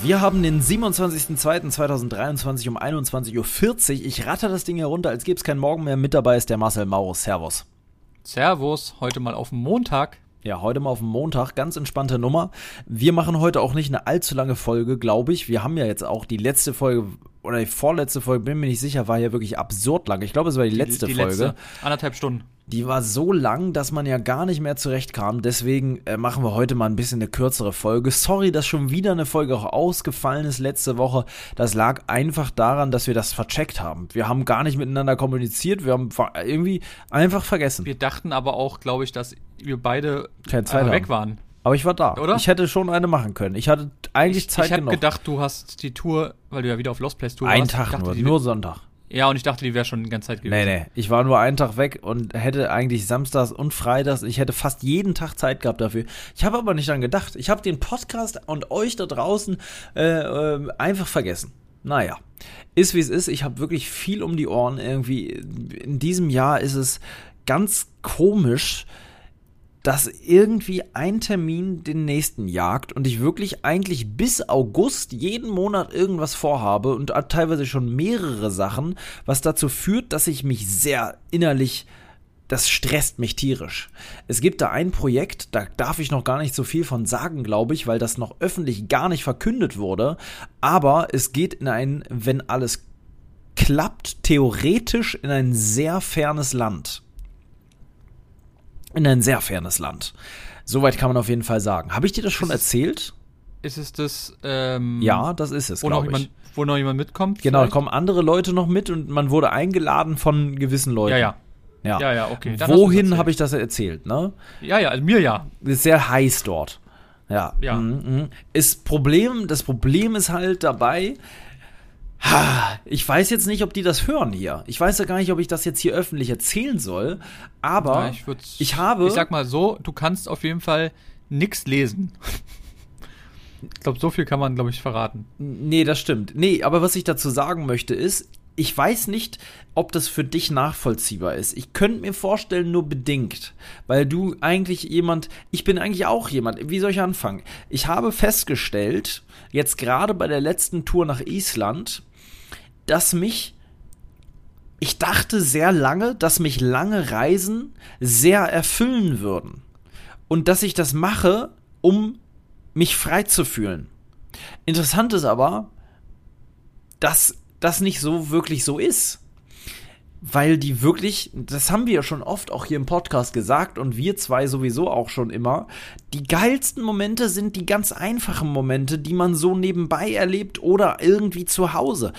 Wir haben den 27.02.2023 um 21.40 Uhr. Ich ratte das Ding herunter, als gäbe es keinen Morgen mehr. Mit dabei ist der Marcel Maurus. Servus. Servus, heute mal auf Montag. Ja, heute mal auf dem Montag, ganz entspannte Nummer. Wir machen heute auch nicht eine allzu lange Folge, glaube ich. Wir haben ja jetzt auch die letzte Folge oder die vorletzte Folge, bin mir nicht sicher, war ja wirklich absurd lang. Ich glaube, es war die letzte die, die Folge. Letzte. Anderthalb Stunden. Die war so lang, dass man ja gar nicht mehr zurechtkam. Deswegen äh, machen wir heute mal ein bisschen eine kürzere Folge. Sorry, dass schon wieder eine Folge auch ausgefallen ist letzte Woche. Das lag einfach daran, dass wir das vercheckt haben. Wir haben gar nicht miteinander kommuniziert. Wir haben irgendwie einfach vergessen. Wir dachten aber auch, glaube ich, dass wir beide weg waren. Aber ich war da. Oder? Ich hätte schon eine machen können. Ich hatte eigentlich ich, Zeit ich genug. Ich habe gedacht, du hast die Tour, weil du ja wieder auf Lost Place Tour Ein warst. Tag dachte, nur, nur Sonntag. Ja, und ich dachte, die wäre schon die ganze Zeit gewesen. Nee, nee. Ich war nur einen Tag weg und hätte eigentlich samstags und freitags, ich hätte fast jeden Tag Zeit gehabt dafür. Ich habe aber nicht dran gedacht. Ich habe den Podcast und euch da draußen äh, äh, einfach vergessen. Naja, ist wie es ist. Ich habe wirklich viel um die Ohren irgendwie. In diesem Jahr ist es ganz komisch, dass irgendwie ein Termin den nächsten jagt und ich wirklich eigentlich bis August jeden Monat irgendwas vorhabe und teilweise schon mehrere Sachen, was dazu führt, dass ich mich sehr innerlich das stresst mich tierisch. Es gibt da ein Projekt, da darf ich noch gar nicht so viel von sagen, glaube ich, weil das noch öffentlich gar nicht verkündet wurde. Aber es geht in ein, wenn alles klappt, theoretisch in ein sehr fernes Land in ein sehr fernes Land. Soweit kann man auf jeden Fall sagen. Habe ich dir das schon ist erzählt? Ist es das? Ähm, ja, das ist es, glaube ich. Jemand, wo noch jemand mitkommt? Genau, da kommen andere Leute noch mit und man wurde eingeladen von gewissen Leuten. Ja, ja. Ja, ja, ja okay. Dann Wohin habe ich das erzählt, ne? Ja, ja, also mir ja. Ist sehr heiß dort. Ja. ja. Mhm, mhm. Ist Problem, das Problem ist halt dabei, ich weiß jetzt nicht, ob die das hören hier. Ich weiß ja gar nicht, ob ich das jetzt hier öffentlich erzählen soll. Aber ja, ich, ich, habe. Ich sag mal so, du kannst auf jeden Fall nichts lesen. Ich glaube, so viel kann man, glaube ich, verraten. Nee, das stimmt. Nee, aber was ich dazu sagen möchte ist, ich weiß nicht, ob das für dich nachvollziehbar ist. Ich könnte mir vorstellen, nur bedingt, weil du eigentlich jemand, ich bin eigentlich auch jemand, wie soll ich anfangen? Ich habe festgestellt, jetzt gerade bei der letzten Tour nach Island, dass mich ich dachte sehr lange, dass mich lange Reisen sehr erfüllen würden. Und dass ich das mache, um mich frei zu fühlen. Interessant ist aber, dass das nicht so wirklich so ist. Weil die wirklich, das haben wir ja schon oft auch hier im Podcast gesagt und wir zwei sowieso auch schon immer, die geilsten Momente sind die ganz einfachen Momente, die man so nebenbei erlebt oder irgendwie zu Hause.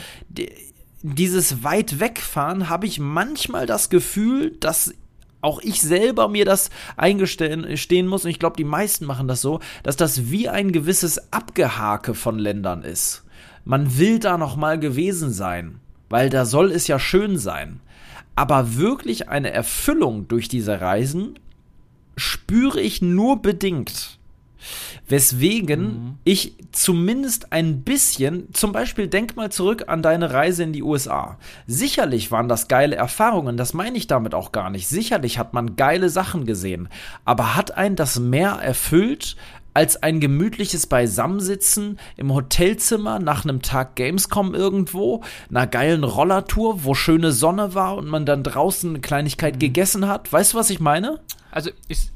dieses weit wegfahren habe ich manchmal das Gefühl, dass auch ich selber mir das eingestehen muss, und ich glaube, die meisten machen das so, dass das wie ein gewisses Abgehake von Ländern ist. Man will da noch mal gewesen sein, weil da soll es ja schön sein. Aber wirklich eine Erfüllung durch diese Reisen spüre ich nur bedingt. Weswegen mhm. ich zumindest ein bisschen, zum Beispiel denk mal zurück an deine Reise in die USA. Sicherlich waren das geile Erfahrungen, das meine ich damit auch gar nicht. Sicherlich hat man geile Sachen gesehen. Aber hat einen das mehr erfüllt, als ein gemütliches Beisammensitzen im Hotelzimmer nach einem Tag Gamescom irgendwo, einer geilen Rollertour, wo schöne Sonne war und man dann draußen eine Kleinigkeit mhm. gegessen hat. Weißt du, was ich meine? Also, ich,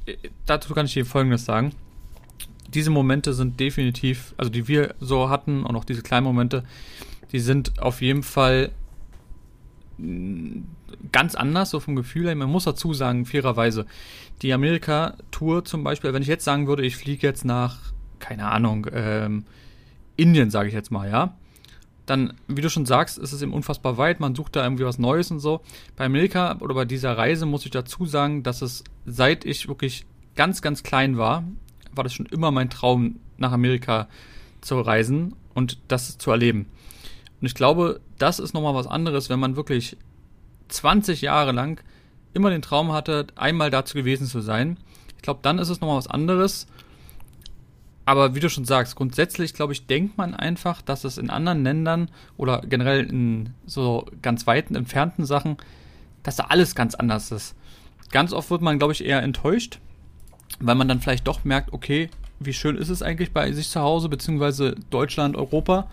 dazu kann ich dir Folgendes sagen diese Momente sind definitiv, also die wir so hatten und auch diese kleinen Momente, die sind auf jeden Fall ganz anders, so vom Gefühl her. Man muss dazu sagen, fairerweise, die Amerika-Tour zum Beispiel, wenn ich jetzt sagen würde, ich fliege jetzt nach, keine Ahnung, ähm, Indien, sage ich jetzt mal, ja, dann, wie du schon sagst, ist es eben unfassbar weit, man sucht da irgendwie was Neues und so. Bei Amerika oder bei dieser Reise muss ich dazu sagen, dass es, seit ich wirklich ganz, ganz klein war, war das schon immer mein Traum, nach Amerika zu reisen und das zu erleben. Und ich glaube, das ist nochmal was anderes, wenn man wirklich 20 Jahre lang immer den Traum hatte, einmal dazu gewesen zu sein. Ich glaube, dann ist es nochmal was anderes. Aber wie du schon sagst, grundsätzlich, glaube ich, denkt man einfach, dass es in anderen Ländern oder generell in so ganz weiten, entfernten Sachen, dass da alles ganz anders ist. Ganz oft wird man, glaube ich, eher enttäuscht, weil man dann vielleicht doch merkt, okay, wie schön ist es eigentlich bei sich zu Hause, beziehungsweise Deutschland, Europa.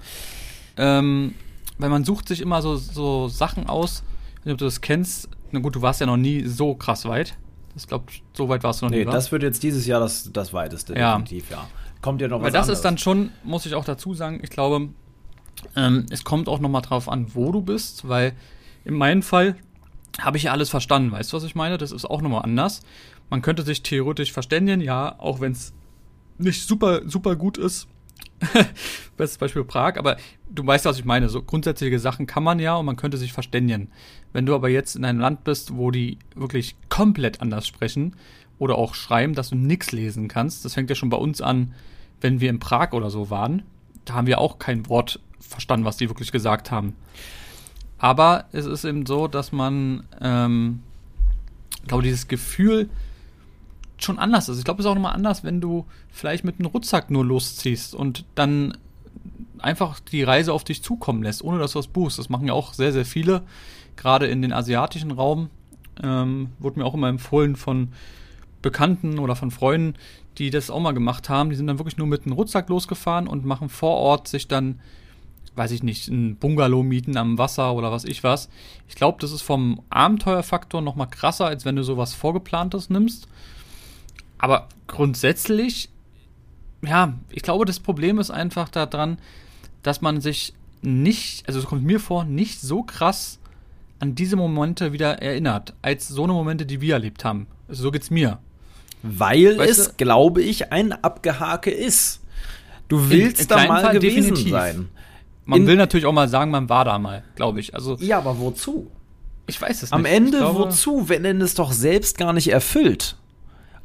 Ähm, weil man sucht sich immer so, so Sachen aus, ich weiß nicht, ob du das kennst. Na gut, du warst ja noch nie so krass weit. Ich glaube, so weit warst du noch nee, nie. Nee, das wird jetzt dieses Jahr das, das weiteste, ja. definitiv, ja. Kommt ja noch Weil was das anderes. ist dann schon, muss ich auch dazu sagen, ich glaube, ähm, es kommt auch nochmal drauf an, wo du bist, weil in meinem Fall habe ich ja alles verstanden. Weißt du, was ich meine? Das ist auch nochmal anders. Man könnte sich theoretisch verständigen, ja, auch wenn es nicht super, super gut ist. Bestes Beispiel Prag, aber du weißt, was ich meine. So grundsätzliche Sachen kann man ja und man könnte sich verständigen. Wenn du aber jetzt in einem Land bist, wo die wirklich komplett anders sprechen oder auch schreiben, dass du nichts lesen kannst, das fängt ja schon bei uns an, wenn wir in Prag oder so waren. Da haben wir auch kein Wort verstanden, was die wirklich gesagt haben. Aber es ist eben so, dass man, ähm, glaube dieses Gefühl schon anders ist. Ich glaube, es ist auch nochmal anders, wenn du vielleicht mit einem Rucksack nur losziehst und dann einfach die Reise auf dich zukommen lässt, ohne dass du was buchst. Das machen ja auch sehr, sehr viele, gerade in den asiatischen Raum. Ähm, wurde mir auch immer empfohlen von Bekannten oder von Freunden, die das auch mal gemacht haben. Die sind dann wirklich nur mit einem Rucksack losgefahren und machen vor Ort sich dann, weiß ich nicht, ein Bungalow mieten am Wasser oder was ich was. Ich glaube, das ist vom Abenteuerfaktor noch mal krasser, als wenn du sowas Vorgeplantes nimmst. Aber grundsätzlich, ja, ich glaube, das Problem ist einfach daran, dass man sich nicht, also es kommt mir vor, nicht so krass an diese Momente wieder erinnert, als so eine Momente, die wir erlebt haben. Also so geht's mir. Weil Weißt es, du- glaube ich, ein Abgehake ist. Du willst in da kleinen mal Fall gewesen definitiv. sein. Man In- will natürlich auch mal sagen, man war da mal, glaube ich. Also Ja, aber wozu? ich weiß es Am nicht. Ende ich glaube, wozu, wenn denn es doch selbst gar nicht erfüllt?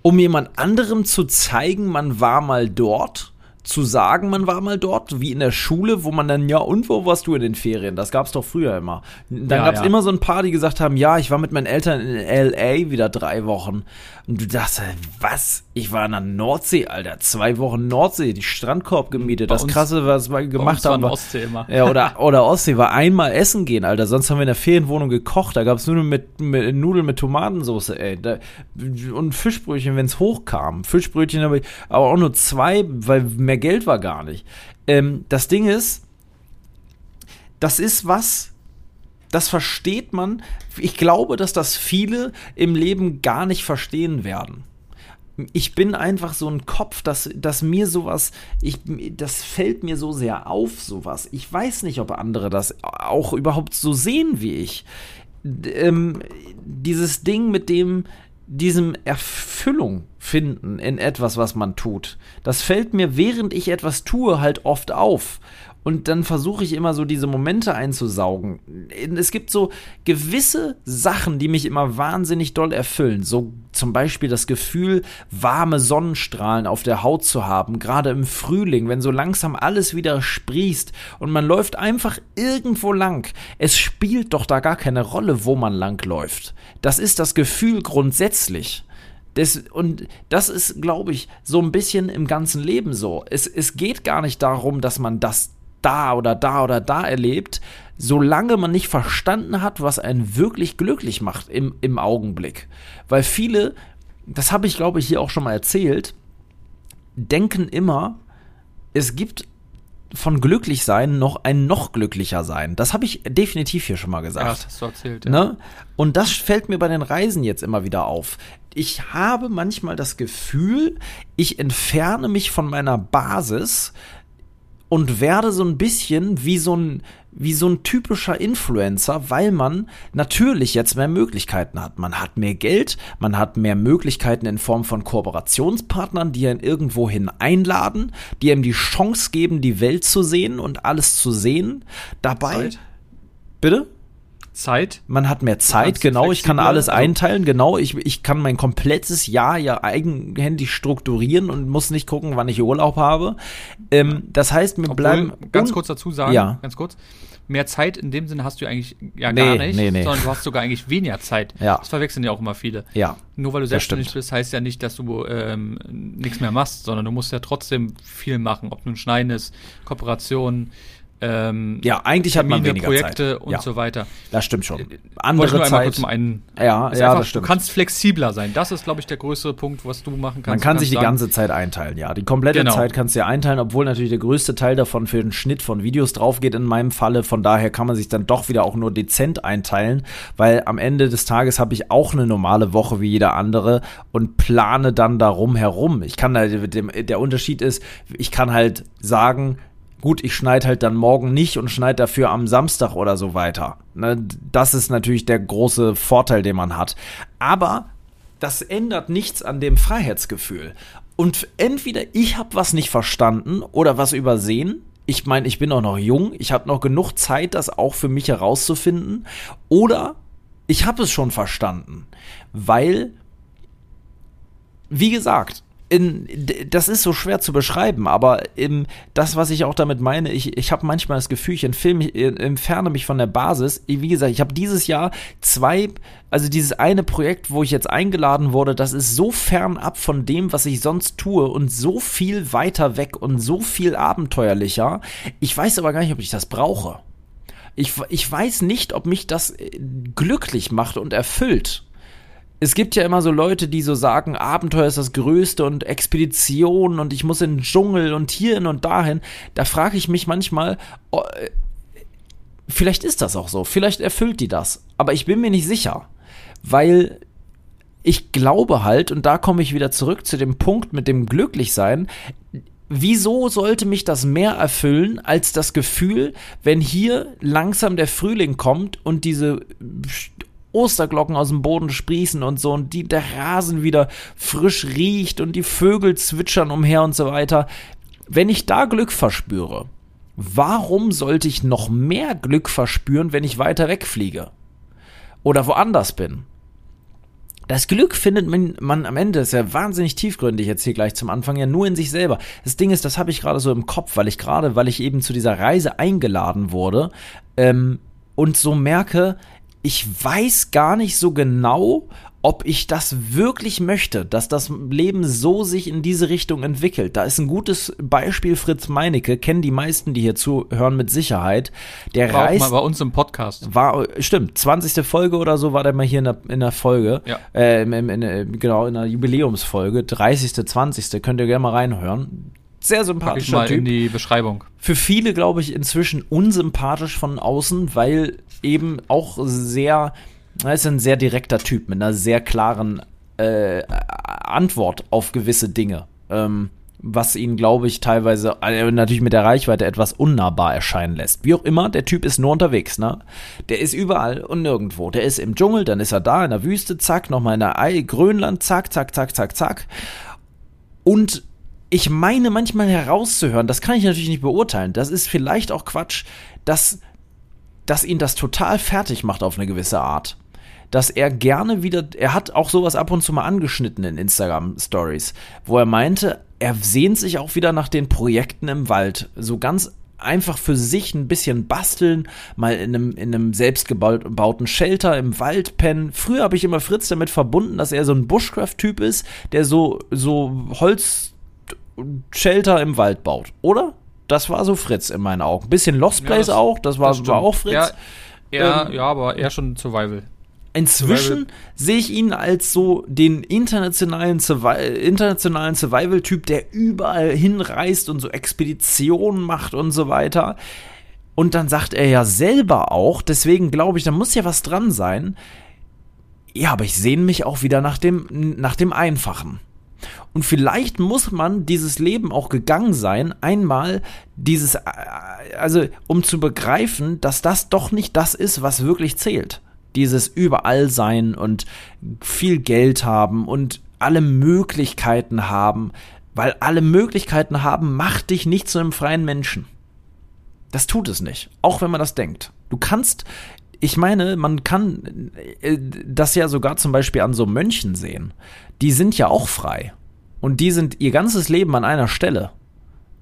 Um jemand anderem zu zeigen, man war mal dort, zu sagen, man war mal dort, wie in der Schule, wo man dann, ja, und wo warst du in den Ferien? Das gab's doch früher immer. Dann Ja, gab's ja. immer so ein paar, die gesagt haben, ja, ich war mit meinen Eltern in L.A. wieder drei Wochen. Und du dachtest, was? Ich war in der Nordsee, Alter, zwei Wochen Nordsee, die Strandkorb gemietet. Bei das uns- Krasse, was wir gemacht haben, war, Ostsee immer. ja, oder, oder Ostsee war einmal essen gehen, Alter. Sonst haben wir in der Ferienwohnung gekocht. Da gab es nur mit, mit Nudeln mit Tomatensauce, ey. Da, und Fischbrötchen, wenn es hochkam. Fischbrötchen habe ich aber auch nur zwei, weil mehr Geld war gar nicht. Ähm, das Ding ist, das ist was, das versteht man. Ich glaube, dass das viele im Leben gar nicht verstehen werden. Ich bin einfach so ein Kopf, dass, dass mir sowas, ich, das fällt mir so sehr auf, sowas. Ich weiß nicht, ob andere das auch überhaupt so sehen wie ich. Ähm, dieses Ding mit dem, diesem Erfüllung finden in etwas, was man tut. Das fällt mir, während ich etwas tue, halt oft auf. Und dann versuche ich immer so diese Momente einzusaugen. Es gibt so gewisse Sachen, die mich immer wahnsinnig doll erfüllen. So zum Beispiel das Gefühl, warme Sonnenstrahlen auf der Haut zu haben, gerade im Frühling, wenn so langsam alles wieder sprießt und man läuft einfach irgendwo lang. Es spielt doch da gar keine Rolle, wo man lang läuft. Das ist das Gefühl grundsätzlich. Das, und das ist, glaube ich, so ein bisschen im ganzen Leben so. Es, es geht gar nicht darum, dass man das da oder da oder da erlebt, solange man nicht verstanden hat, was einen wirklich glücklich macht im, im Augenblick. Weil viele, das habe ich, glaube ich, hier auch schon mal erzählt, denken immer, es gibt von glücklich sein noch ein noch glücklicher sein. Das habe ich definitiv hier schon mal Ja, gesagt. das hast du erzählt. Ja. Ne? Und das fällt mir bei den Reisen jetzt immer wieder auf. Ich habe manchmal das Gefühl, ich entferne mich von meiner Basis und werde so ein bisschen wie so ein, wie so ein typischer Influencer, weil man natürlich jetzt mehr Möglichkeiten hat. Man hat mehr Geld, man hat mehr Möglichkeiten in Form von Kooperationspartnern, die einen irgendwohin einladen, die einem die Chance geben, die Welt zu sehen und alles zu sehen. Dabei. Zeit? Bitte? Zeit. Man hat mehr Zeit, genau. Ich kann alles einteilen, genau. Ich, ich kann mein komplettes Jahr ja eigenhändig strukturieren und muss nicht gucken, wann ich Urlaub habe. Ähm, das heißt, mir Obwohl, bleiben ganz kurz dazu sagen, Ja. ganz kurz, mehr Zeit in dem Sinne hast du eigentlich ja Nee, gar nicht, nee, nee. sondern du hast sogar eigentlich weniger Zeit. Ja. Das verwechseln ja auch immer viele. Ja, Nur weil du selbstständig bist, heißt ja nicht, dass du ähm, nichts mehr machst, sondern du musst ja trotzdem viel machen, ob nun Schneiden ist, Kooperationen, ähm, ja, eigentlich hat man Termine, weniger Projekte Zeit. und ja, so weiter. das stimmt schon. Wollte ich Andere nur Zeit. kurz mal einen. Ja, ja, einfach, das stimmt. Du kannst flexibler sein. Das ist, glaube ich, der größere Punkt, was du machen kannst. Man kann sich die sagen, ganze Zeit einteilen, ja. Die komplette Genau. Zeit kannst du ja einteilen, obwohl natürlich der größte Teil davon für den Schnitt von Videos drauf geht in meinem Falle. Von daher kann man sich dann doch wieder auch nur dezent einteilen, weil am Ende des Tages habe ich auch eine normale Woche wie jeder andere und plane dann darum herum. Ich kann da, der Unterschied ist, ich kann halt sagen, gut, ich schneide halt dann morgen nicht und schneide dafür am Samstag oder so weiter. Ne, Das ist natürlich der große Vorteil, den man hat. Aber das ändert nichts an dem Freiheitsgefühl. Und entweder ich habe was nicht verstanden oder was übersehen. Ich meine, ich bin auch noch jung, ich habe noch genug Zeit, das auch für mich herauszufinden. Oder ich habe es schon verstanden, weil, wie gesagt, in, das ist so schwer zu beschreiben, aber im, das, was ich auch damit meine, ich, ich habe manchmal das Gefühl, ich entfilm, mich- äh, entferne mich von der Basis. Wie gesagt, ich habe dieses Jahr zwei, also dieses eine Projekt, wo ich jetzt eingeladen wurde, das ist so fern ab von dem, was ich sonst tue und so viel weiter weg und so viel abenteuerlicher. Ich weiß aber gar nicht, ob ich das brauche. Ich, ich weiß nicht, ob mich das äh, glücklich macht und erfüllt. Es gibt ja immer so Leute, die so sagen, Abenteuer ist das Größte und Expeditionen und ich muss in den Dschungel und hierhin und dahin. Da frage ich mich manchmal, oh, äh, vielleicht ist das auch so, vielleicht erfüllt die das, aber ich bin mir nicht sicher, weil ich glaube halt, und da komme ich wieder zurück zu dem Punkt mit dem Glücklichsein, wieso sollte mich das mehr erfüllen als das Gefühl, wenn hier langsam der Frühling kommt und diese Osterglocken aus dem Boden sprießen und so und die, der Rasen wieder frisch riecht und die Vögel zwitschern umher und so weiter. Wenn ich da Glück verspüre, warum sollte ich noch mehr Glück verspüren, wenn ich weiter wegfliege? Oder woanders bin? Das Glück findet man, man am Ende, ist ja wahnsinnig tiefgründig jetzt hier gleich zum Anfang, ja nur in sich selber. Das Ding ist, das habe ich gerade so im Kopf, weil ich gerade, weil ich eben zu dieser Reise eingeladen wurde ähm, und so merke, ich weiß gar nicht so genau, ob ich das wirklich möchte, dass das Leben so sich in diese Richtung entwickelt. Da ist ein gutes Beispiel Fritz Meinecke, kennen die meisten, die hier zuhören, mit Sicherheit. Der War reist mal bei uns im Podcast. war, stimmt, 20. Folge oder so war der mal hier in der, in der Folge. Ja. Äh, im, in, genau, in der Jubiläumsfolge. 30., 20. Könnt ihr gerne mal reinhören. Sehr sympathischer mal Typ. in die Beschreibung. Für viele, glaube ich, inzwischen unsympathisch von außen, weil eben auch sehr, er ist ein sehr direkter Typ mit einer sehr klaren äh, Antwort auf gewisse Dinge. Ähm, was ihn, glaube ich, teilweise äh, natürlich mit der Reichweite etwas unnahbar erscheinen lässt. Wie auch immer, der Typ ist nur unterwegs, ne? Der ist überall und nirgendwo. Der ist im Dschungel, dann ist er da in der Wüste, zack, nochmal in der Ei Grönland, zack, zack, zack, zack, zack. Und ich meine manchmal herauszuhören, das kann ich natürlich nicht beurteilen, das ist vielleicht auch Quatsch, dass, dass ihn das total fertig macht auf eine gewisse Art. Dass er gerne wieder, er hat auch sowas ab und zu mal angeschnitten in Instagram-Stories, wo er meinte, er sehnt sich auch wieder nach den Projekten im Wald. So ganz einfach für sich ein bisschen basteln, mal in einem, in einem selbstgebauten Shelter im Wald pennen. Früher habe ich immer Fritz damit verbunden, dass er so ein Bushcraft-Typ ist, der so, so Holz Shelter im Wald baut, oder? Das war so Fritz in meinen Augen. Bisschen Lost Ja, Place das- auch, das war, Das war auch Fritz. Ja, Ähm, ja, aber eher schon Survival. Inzwischen sehe ich ihn als so den internationalen, Survi internationalen Survival-Typ, der überall hinreist und so Expeditionen macht und so weiter. Und dann sagt er ja selber auch, deswegen glaube ich, da muss ja was dran sein. Ja, aber ich sehne mich auch wieder nach dem, nach dem Einfachen. Und vielleicht muss man dieses Leben auch gegangen sein, einmal dieses, äh, also um zu begreifen, dass das doch nicht das ist, was wirklich zählt. Dieses überall sein und viel Geld haben und alle Möglichkeiten haben, weil alle Möglichkeiten haben, macht dich nicht zu einem freien Menschen. Das tut es nicht, auch wenn man das denkt. Du kannst, ich meine, man kann äh, das ja sogar zum Beispiel an so Mönchen sehen. Die sind ja auch frei. Und die sind ihr ganzes Leben an einer Stelle.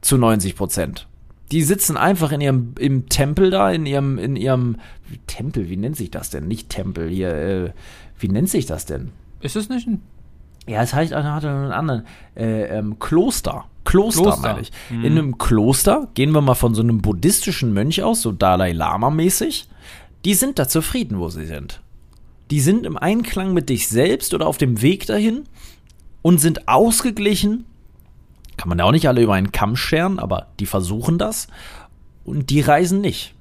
Zu 90 Prozent. Die sitzen einfach in ihrem im Tempel da, in ihrem, in ihrem Tempel, wie nennt sich das denn? Nicht Tempel, hier, äh, wie nennt sich das denn? Ist es nicht ein ja, es heißt hat einen anderen äh, ähm, Kloster. Kloster, Kloster. meine ich. Mhm. In einem Kloster gehen wir mal von so einem buddhistischen Mönch aus, so Dalai Lama mäßig. Die sind da zufrieden, wo sie sind. Die sind im Einklang mit dich selbst oder auf dem Weg dahin und sind ausgeglichen. Kann man ja auch nicht alle über einen Kamm scheren, aber die versuchen das und die reisen nicht.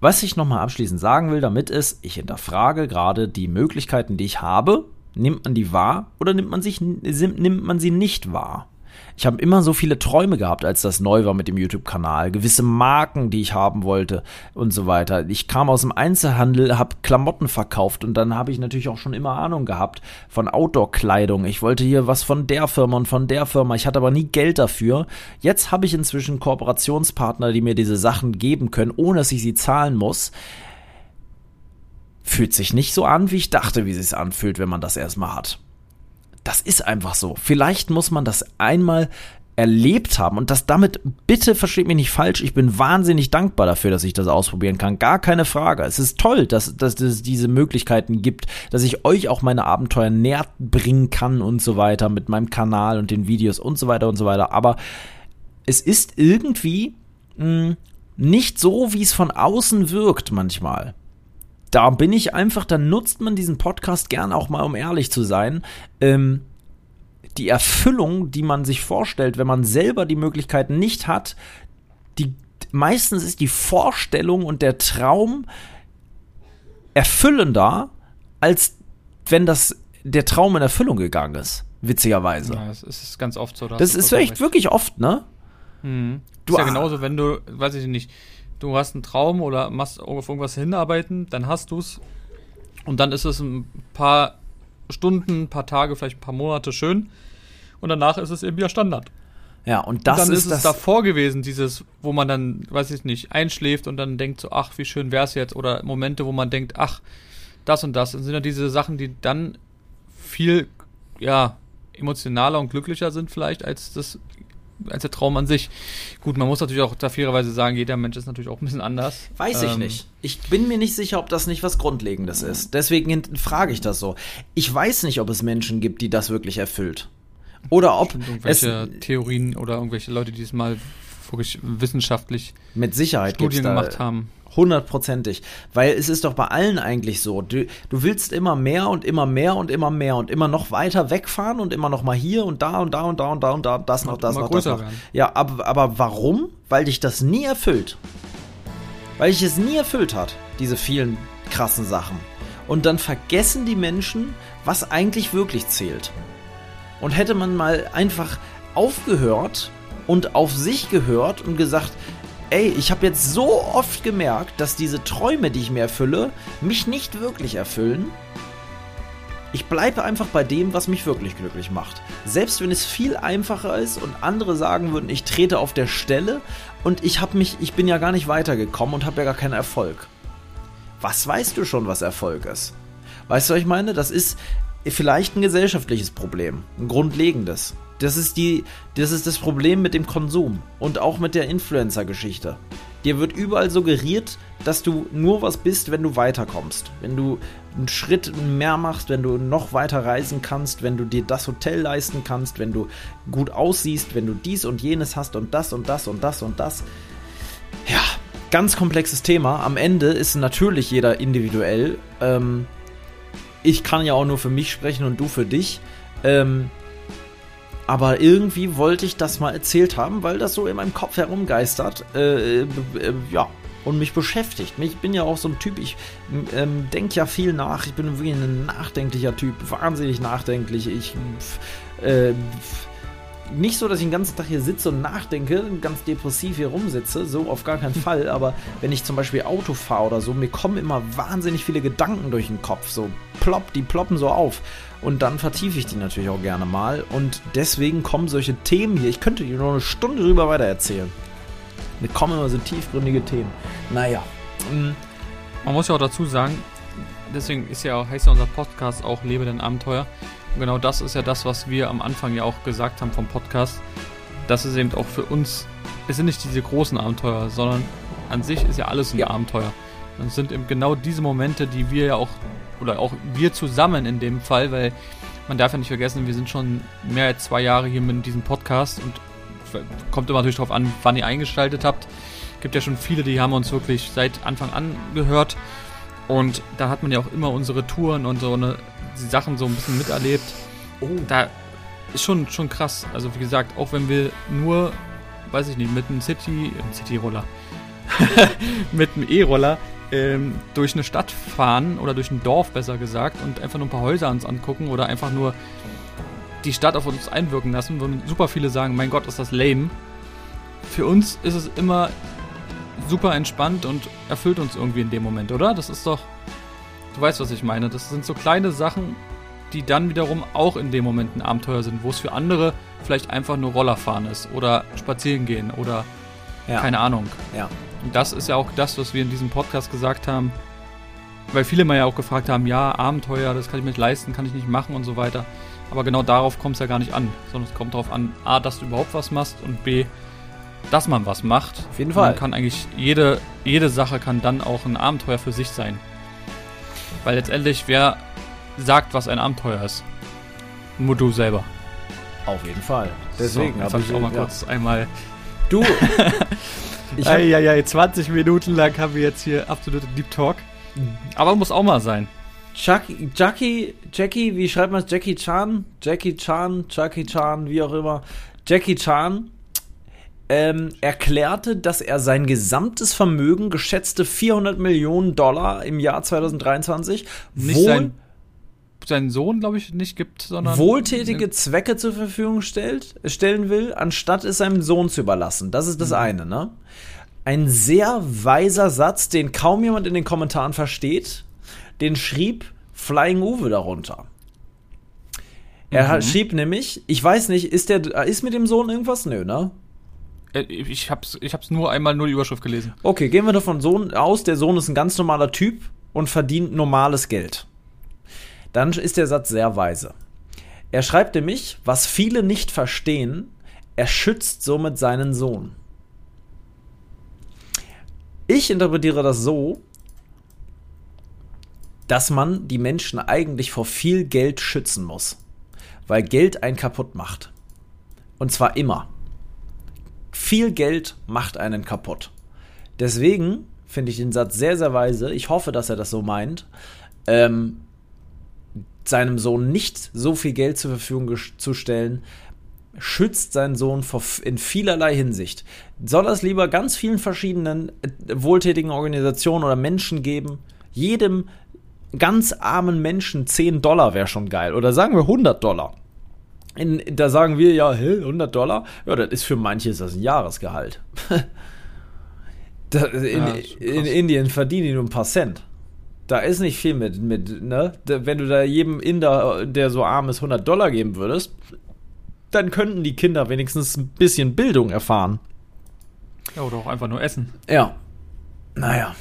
Was ich nochmal abschließend sagen will damit ist, ich hinterfrage gerade die Möglichkeiten, die ich habe, Nimmt man die wahr oder nimmt man, sich, nimmt man sie nicht wahr? Ich habe immer so viele Träume gehabt, als das neu war mit dem YouTube-Kanal. Gewisse Marken, die ich haben wollte und so weiter. Ich kam aus dem Einzelhandel, habe Klamotten verkauft und dann habe ich natürlich auch schon immer Ahnung gehabt von Outdoor-Kleidung. Ich wollte hier was von der Firma und von der Firma. Ich hatte aber nie Geld dafür. Jetzt habe ich inzwischen Kooperationspartner, die mir diese Sachen geben können, ohne dass ich sie zahlen muss fühlt sich nicht so an, wie ich dachte, wie es sich anfühlt, wenn man das erstmal hat. Das ist einfach so. Vielleicht muss man das einmal erlebt haben und das damit, bitte versteht mich nicht falsch, ich bin wahnsinnig dankbar dafür, dass ich das ausprobieren kann. Gar keine Frage. Es ist toll, dass, dass es diese Möglichkeiten gibt, dass ich euch auch meine Abenteuer näher bringen kann und so weiter mit meinem Kanal und den Videos und so weiter und so weiter. Aber es ist irgendwie mh, hm, nicht so, wie es von außen wirkt manchmal da bin ich einfach, dann nutzt man diesen Podcast gern auch mal, um ehrlich zu sein. Ähm, die Erfüllung, die man sich vorstellt, wenn man selber die Möglichkeiten nicht hat, die meistens ist die Vorstellung und der Traum erfüllender, als wenn das der Traum in Erfüllung gegangen ist. Witzigerweise. Ja, das ist ganz oft so. Das ist echt wirklich oft, ne? Mhm. Du ist ja genauso, wenn du, weiß ich nicht, du hast einen Traum oder machst auf irgendwas hinarbeiten, dann hast du es. Und dann ist es ein paar Stunden, ein paar Tage, vielleicht ein paar Monate schön. Und danach ist es eben wieder Standard. Ja, und das und dann ist, ist es davor gewesen, dieses, wo man dann, weiß ich nicht, einschläft und dann denkt so, ach, wie schön wäre es jetzt. Oder Momente, wo man denkt, ach, das und das. Und sind ja diese Sachen, die dann viel, ja, emotionaler und glücklicher sind vielleicht als das als der Traum an sich. Gut, man muss natürlich auch da fairerweise sagen, jeder Mensch ist natürlich auch ein bisschen anders. Weiß ich ähm, nicht. Ich bin mir nicht sicher, ob das nicht was Grundlegendes ist. Deswegen frage ich das so. Ich weiß nicht, ob es Menschen gibt, die das wirklich erfüllt. Oder ob irgendwelche es, Theorien oder irgendwelche Leute, die es mal wirklich wissenschaftlich mit Sicherheit Studien gemacht haben. Hundertprozentig. Weil es ist doch bei allen eigentlich so. Du, du willst immer mehr und immer mehr und immer mehr und immer noch weiter wegfahren und immer noch mal hier und da und da und da und da und da, das noch, das noch, das noch. Werden. Ja, aber, aber warum? Weil dich das nie erfüllt. Weil dich es nie erfüllt hat, diese vielen krassen Sachen. Und dann vergessen die Menschen, was eigentlich wirklich zählt. Und hätte man mal einfach aufgehört und auf sich gehört und gesagt, ey, ich habe jetzt so oft gemerkt, dass diese Träume, die ich mir erfülle, mich nicht wirklich erfüllen. Ich bleibe einfach bei dem, was mich wirklich glücklich macht. Selbst wenn es viel einfacher ist und andere sagen würden, ich trete auf der Stelle und ich habe mich, ich bin ja gar nicht weitergekommen und habe ja gar keinen Erfolg. Was weißt du schon, was Erfolg ist? Weißt du, was ich meine? Das ist vielleicht ein gesellschaftliches Problem, ein grundlegendes. Das ist, die, das ist das Problem mit dem Konsum und auch mit der Influencer-Geschichte. Dir wird überall suggeriert, dass du nur was bist, wenn du weiterkommst. Wenn du einen Schritt mehr machst, wenn du noch weiter reisen kannst, wenn du dir das Hotel leisten kannst, wenn du gut aussiehst, wenn du dies und jenes hast und das und das und das und das. Ja, ganz komplexes Thema. Am Ende ist natürlich jeder individuell. Ähm, ich kann ja auch nur für mich sprechen und du für dich. Ähm, aber irgendwie wollte ich das mal erzählt haben, weil das so in meinem Kopf herumgeistert. Äh, äh, äh, ja, und mich beschäftigt. Ich bin ja auch so ein Typ, ich ähm, denke ja viel nach. Ich bin wirklich ein nachdenklicher Typ, wahnsinnig nachdenklich. Ich Äh, nicht so, dass ich den ganzen Tag hier sitze und nachdenke, ganz depressiv hier rumsitze, so auf gar keinen Fall, aber wenn ich zum Beispiel Auto fahre oder so, mir kommen immer wahnsinnig viele Gedanken durch den Kopf, so plopp, die ploppen so auf. Und dann vertiefe ich die natürlich auch gerne mal. Und deswegen kommen solche Themen hier. Ich könnte hier noch eine Stunde drüber weiter erzählen. Mir kommen immer so tiefgründige Themen. Naja. Mm. Man muss ja auch dazu sagen, deswegen ist ja, heißt ja unser Podcast auch Lebe dein Abenteuer. Genau das ist ja das, was wir am Anfang ja auch gesagt haben vom Podcast. Das ist eben auch für uns, es sind nicht diese großen Abenteuer, sondern an sich ist ja alles ein ja. Abenteuer. Und es sind eben genau diese Momente, die wir ja auch, oder auch wir zusammen in dem Fall, weil man darf ja nicht vergessen, wir sind schon mehr als zwei Jahre hier mit diesem Podcast und kommt immer natürlich darauf an, wann ihr eingeschaltet habt. Es gibt ja schon viele, die haben uns wirklich seit Anfang an gehört. Und da hat man ja auch immer unsere Touren und so eine die Sachen so ein bisschen miterlebt. Oh. Da ist schon, schon krass. Also wie gesagt, auch wenn wir nur, weiß ich nicht, mit einem City, äh, City-Roller, mit einem E-Roller ähm, durch eine Stadt fahren oder durch ein Dorf besser gesagt und einfach nur ein paar Häuser uns angucken oder einfach nur die Stadt auf uns einwirken lassen, wo super viele sagen, mein Gott, ist das lame. Für uns ist es immer super entspannt und erfüllt uns irgendwie in dem Moment, oder? Das ist doch Du weißt, was ich meine. Das sind so kleine Sachen, die dann wiederum auch in dem Moment ein Abenteuer sind, wo es für andere vielleicht einfach nur Rollerfahren ist oder spazieren gehen oder ja. keine Ahnung. Ja. Und das ist ja auch das, was wir in diesem Podcast gesagt haben, weil viele mal ja auch gefragt haben, ja, Abenteuer, das kann ich mir nicht leisten, kann ich nicht machen und so weiter. Aber genau darauf kommt es ja gar nicht an, sondern es kommt darauf an, A, dass du überhaupt was machst und B, dass man was macht. Auf jeden Fall. Man kann eigentlich, jede, jede Sache kann dann auch ein Abenteuer für sich sein. Weil letztendlich, wer sagt, was ein Abenteuer ist? Nur du selber. Auf jeden Fall. Deswegen so, habe ich auch mal ja. kurz einmal. Du! ich hab, ja, ja, 20 Minuten lang haben wir jetzt hier absolute Deep Talk. Aber muss auch mal sein. Chucky, Jackie, Jackie, wie schreibt man es? Jackie Chan? Jackie Chan, Jackie Chan, wie auch immer. Jackie Chan ähm, erklärte, dass er sein gesamtes Vermögen, geschätzte 400 Millionen Dollar im Jahr 2023, nicht wohl seinen Sohn, glaube ich, nicht gibt, sondern wohltätige Zwecke zur Verfügung stellt, stellen will, anstatt es seinem Sohn zu überlassen. Das ist das mhm. eine, ne? Ein sehr weiser Satz, den kaum jemand in den Kommentaren versteht. Den schrieb Flying Uwe darunter. Er mhm. schrieb nämlich, ich weiß nicht, ist der ist mit dem Sohn irgendwas? Nö, ne? Äh, ich hab's, ich hab's nur einmal nur die Überschrift gelesen. Okay, gehen wir davon Sohn aus, der Sohn ist ein ganz normaler Typ und verdient normales Geld. Dann ist der Satz sehr weise. Er schreibt nämlich, was viele nicht verstehen, er schützt somit seinen Sohn. Ich interpretiere das so, dass man die Menschen eigentlich vor viel Geld schützen muss, weil Geld einen kaputt macht. Und zwar immer viel Geld macht einen kaputt. Deswegen finde ich den Satz sehr, sehr weise. Ich hoffe, dass er das so meint. Ähm, seinem Sohn nicht so viel Geld zur Verfügung zu stellen, schützt seinen Sohn in vielerlei Hinsicht. Soll es lieber ganz vielen verschiedenen äh, wohltätigen Organisationen oder Menschen geben? Jedem ganz armen Menschen 10 Dollar wäre schon geil. Oder sagen wir 100 Dollar. In, da sagen wir ja, hä, 100 Dollar? Ja, das ist für manche ist das ein Jahresgehalt. da, in, ja, in Indien verdienen die nur ein paar Cent. Da ist nicht viel mit, mit ne? wenn du da jedem Inder, der so arm ist, 100 Dollar geben würdest, dann könnten die Kinder wenigstens ein bisschen Bildung erfahren. Ja, oder auch einfach nur essen. Ja. Naja.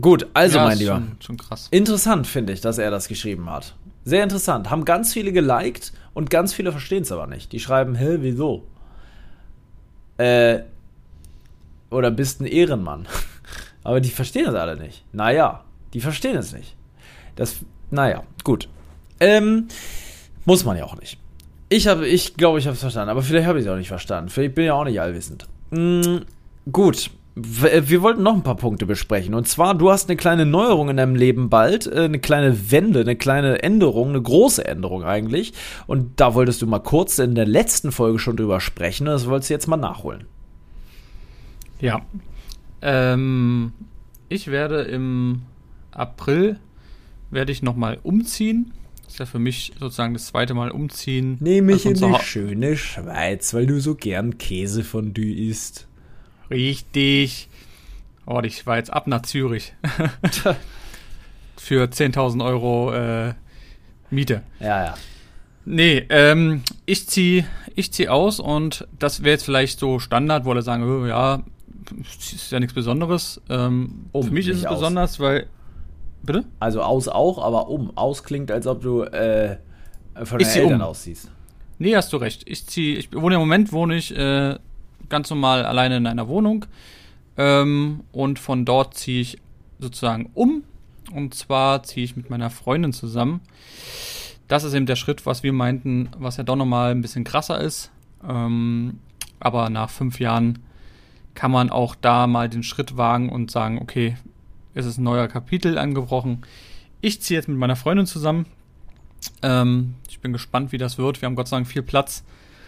Gut, also ja, mein Lieber. Schon, schon krass. Interessant finde ich, dass er das geschrieben hat. Sehr interessant. Haben ganz viele geliked und ganz viele verstehen es aber nicht. Die schreiben, hä, wieso? Äh, oder bist ein Ehrenmann. aber die verstehen es alle nicht. Naja, die verstehen es nicht. Das, naja, gut. Ähm, muss man ja auch nicht. Ich habe, ich glaube, ich habe es verstanden, aber vielleicht habe ich es auch nicht verstanden. Vielleicht bin ich ja auch nicht allwissend. Mm, gut, wir wollten noch ein paar Punkte besprechen. Und zwar, du hast eine kleine Neuerung in deinem Leben bald, äh, eine kleine Wende, eine kleine Änderung, eine große Änderung eigentlich. Und da wolltest du mal kurz in der letzten Folge schon drüber sprechen. Das wolltest du jetzt mal nachholen. Ja. Ähm, ich werde im April werde ich nochmal umziehen. Das ist ja für mich sozusagen das zweite Mal umziehen. Nehme ich Also in die zu schöne Schweiz, weil du so gern Käsefondue isst. Richtig. Oh, ich war jetzt ab nach Zürich. Für 10.000 Euro äh, Miete. Ja, ja. Nee, ähm, ich zieh, ich zieh aus und das wäre jetzt vielleicht so Standard, wo alle sagen, oh, ja, ist ja nichts Besonderes. Ähm, Um, für mich ist es aus. besonders, weil. Bitte? Also aus auch, aber um. Aus klingt, als ob du äh, von Ich den Eltern um. ausziehst. Nee, hast du recht. Ich zieh, ich wohne im Moment wohne ich äh, ganz normal alleine in einer Wohnung. Ähm, und von dort ziehe ich sozusagen um. Und zwar ziehe ich mit meiner Freundin zusammen. Das ist eben der Schritt, was wir meinten, was ja doch nochmal ein bisschen krasser ist. Ähm, aber nach fünf Jahren kann man auch da mal den Schritt wagen und sagen, okay, es ist ein neuer Kapitel angebrochen. Ich ziehe jetzt mit meiner Freundin zusammen. Ähm, ich bin gespannt, wie das wird. Wir haben Gott sei Dank viel Platz,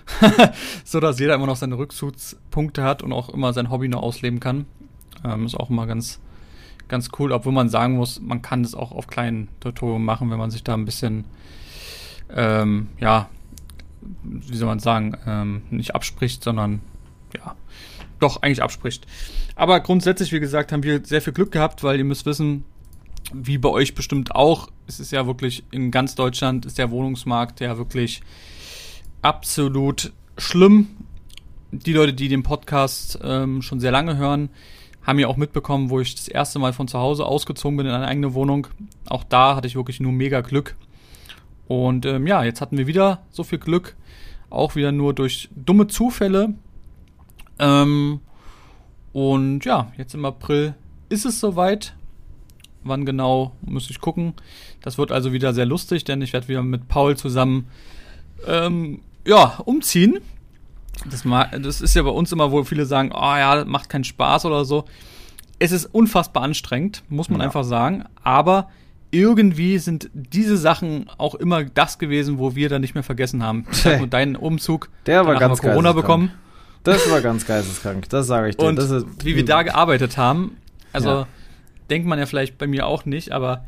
so dass jeder immer noch seine Rückzugspunkte hat und auch immer sein Hobby noch ausleben kann. Ähm, ist auch immer ganz, ganz cool, obwohl man sagen muss, man kann das auch auf kleinen Tutorialen machen, wenn man sich da ein bisschen, ähm, ja, wie soll man sagen, ähm, nicht abspricht, sondern ja, doch eigentlich abspricht. Aber grundsätzlich, wie gesagt, haben wir sehr viel Glück gehabt, weil ihr müsst wissen, wie bei euch bestimmt auch, es ist ja wirklich in ganz Deutschland ist der Wohnungsmarkt ja wirklich absolut schlimm. Die Leute, die den Podcast ähm, schon sehr lange hören, haben ja auch mitbekommen, wo ich das erste Mal von zu Hause ausgezogen bin in eine eigene Wohnung. Auch da hatte ich wirklich nur mega Glück. Und ähm, ja, jetzt hatten wir wieder so viel Glück, auch wieder nur durch dumme Zufälle. Ähm, und ja, jetzt im April ist es soweit. Wann genau, muss ich gucken. Das wird also wieder sehr lustig, denn ich werde wieder mit Paul zusammen ähm, ja, umziehen. Das, das ist ja bei uns immer, wo viele sagen, oh ja, das macht keinen Spaß oder so. Es ist unfassbar anstrengend, muss man Ja. einfach sagen. Aber irgendwie sind diese Sachen auch immer das gewesen, wo wir dann nicht mehr vergessen haben. Nur deinen Umzug. Der war ganz Corona geisteskrank. bekommen. Das war ganz geisteskrank, das sage ich dir. Und ist, wie wir da gearbeitet haben, also Ja. denkt man ja vielleicht bei mir auch nicht, aber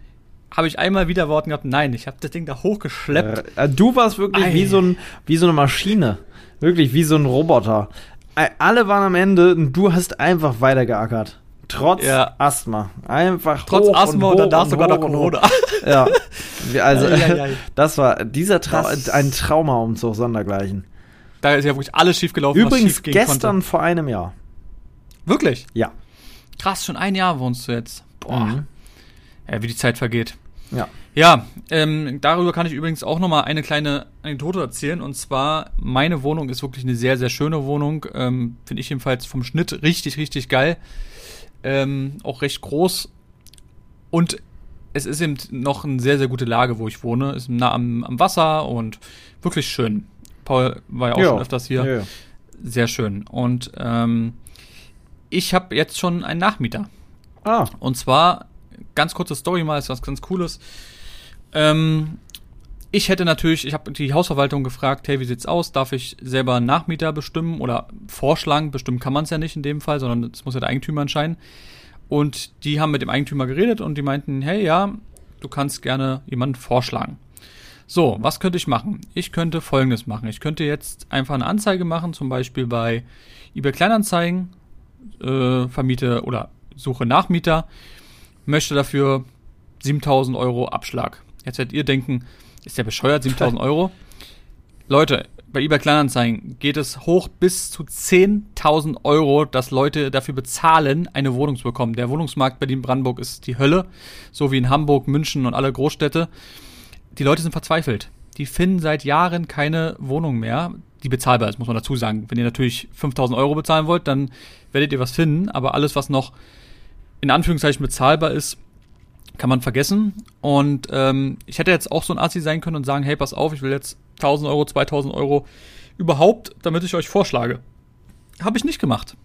habe ich einmal wieder Worten gehabt, nein, ich habe das Ding da hochgeschleppt. Äh, du warst wirklich Ei. wie so, ein, wie so eine Maschine. Wirklich wie so ein Roboter. Äh, Alle waren am Ende und du hast einfach weitergeackert. Trotz Ja. Asthma. Einfach Trotz hoch Asthma und, und dann hoch da und sogar noch. Corona. Ja. Also, ei. das war dieser Trau Das- ein Traumaumzug sondergleichen. Da ist ja wirklich alles schief gelaufen, was Übrigens schief gestern konnte. vor einem Jahr. Wirklich? Ja. Krass, schon ein Jahr wohnst du jetzt. Boah. Mhm. Ja, wie die Zeit vergeht. Ja. Ja, ähm, darüber kann ich übrigens auch nochmal eine kleine Anekdote erzählen. Und zwar, meine Wohnung ist wirklich eine sehr, sehr schöne Wohnung. Ähm, Finde ich jedenfalls vom Schnitt richtig, richtig geil. Ähm, auch recht groß. Und es ist eben noch eine sehr, sehr gute Lage, wo ich wohne. Ist nah am, am Wasser und wirklich schön. Paul war ja auch schon öfters hier. Ja, ja. Sehr schön. Und ähm, ich habe jetzt schon einen Nachmieter. Ah, Und zwar, ganz kurze Story mal, ist was ganz Cooles. Ähm, ich hätte natürlich, ich habe die Hausverwaltung gefragt, hey, wie sieht's aus? Darf ich selber Nachmieter bestimmen oder vorschlagen? Bestimmen kann man es ja nicht in dem Fall, sondern es muss ja der Eigentümer entscheiden. Und die haben mit dem Eigentümer geredet und die meinten, hey, ja, du kannst gerne jemanden vorschlagen. So, was könnte ich machen? Ich könnte folgendes machen. Ich könnte jetzt einfach eine Anzeige machen, zum Beispiel bei eBay Kleinanzeigen, äh, vermiete oder suche Nachmieter, möchte dafür 7000 Euro Abschlag. Jetzt werdet ihr denken, ist der bescheuert, 7000 Euro? Leute, bei eBay Kleinanzeigen geht es hoch bis zu 10.000 Euro, dass Leute dafür bezahlen, eine Wohnung zu bekommen. Der Wohnungsmarkt Berlin-Brandenburg ist die Hölle, so wie in Hamburg, München und alle Großstädte. Die Leute sind verzweifelt. Die finden seit Jahren keine Wohnung mehr, die bezahlbar ist, muss man dazu sagen. Wenn ihr natürlich 5000 Euro bezahlen wollt, dann werdet ihr was finden, aber alles, was noch in Anführungszeichen bezahlbar ist, kann man vergessen. Und ähm, ich hätte jetzt auch so ein Assi sein können und sagen, hey, pass auf, ich will jetzt 1000 Euro, 2000 Euro überhaupt, damit ich euch vorschlage. Habe ich nicht gemacht.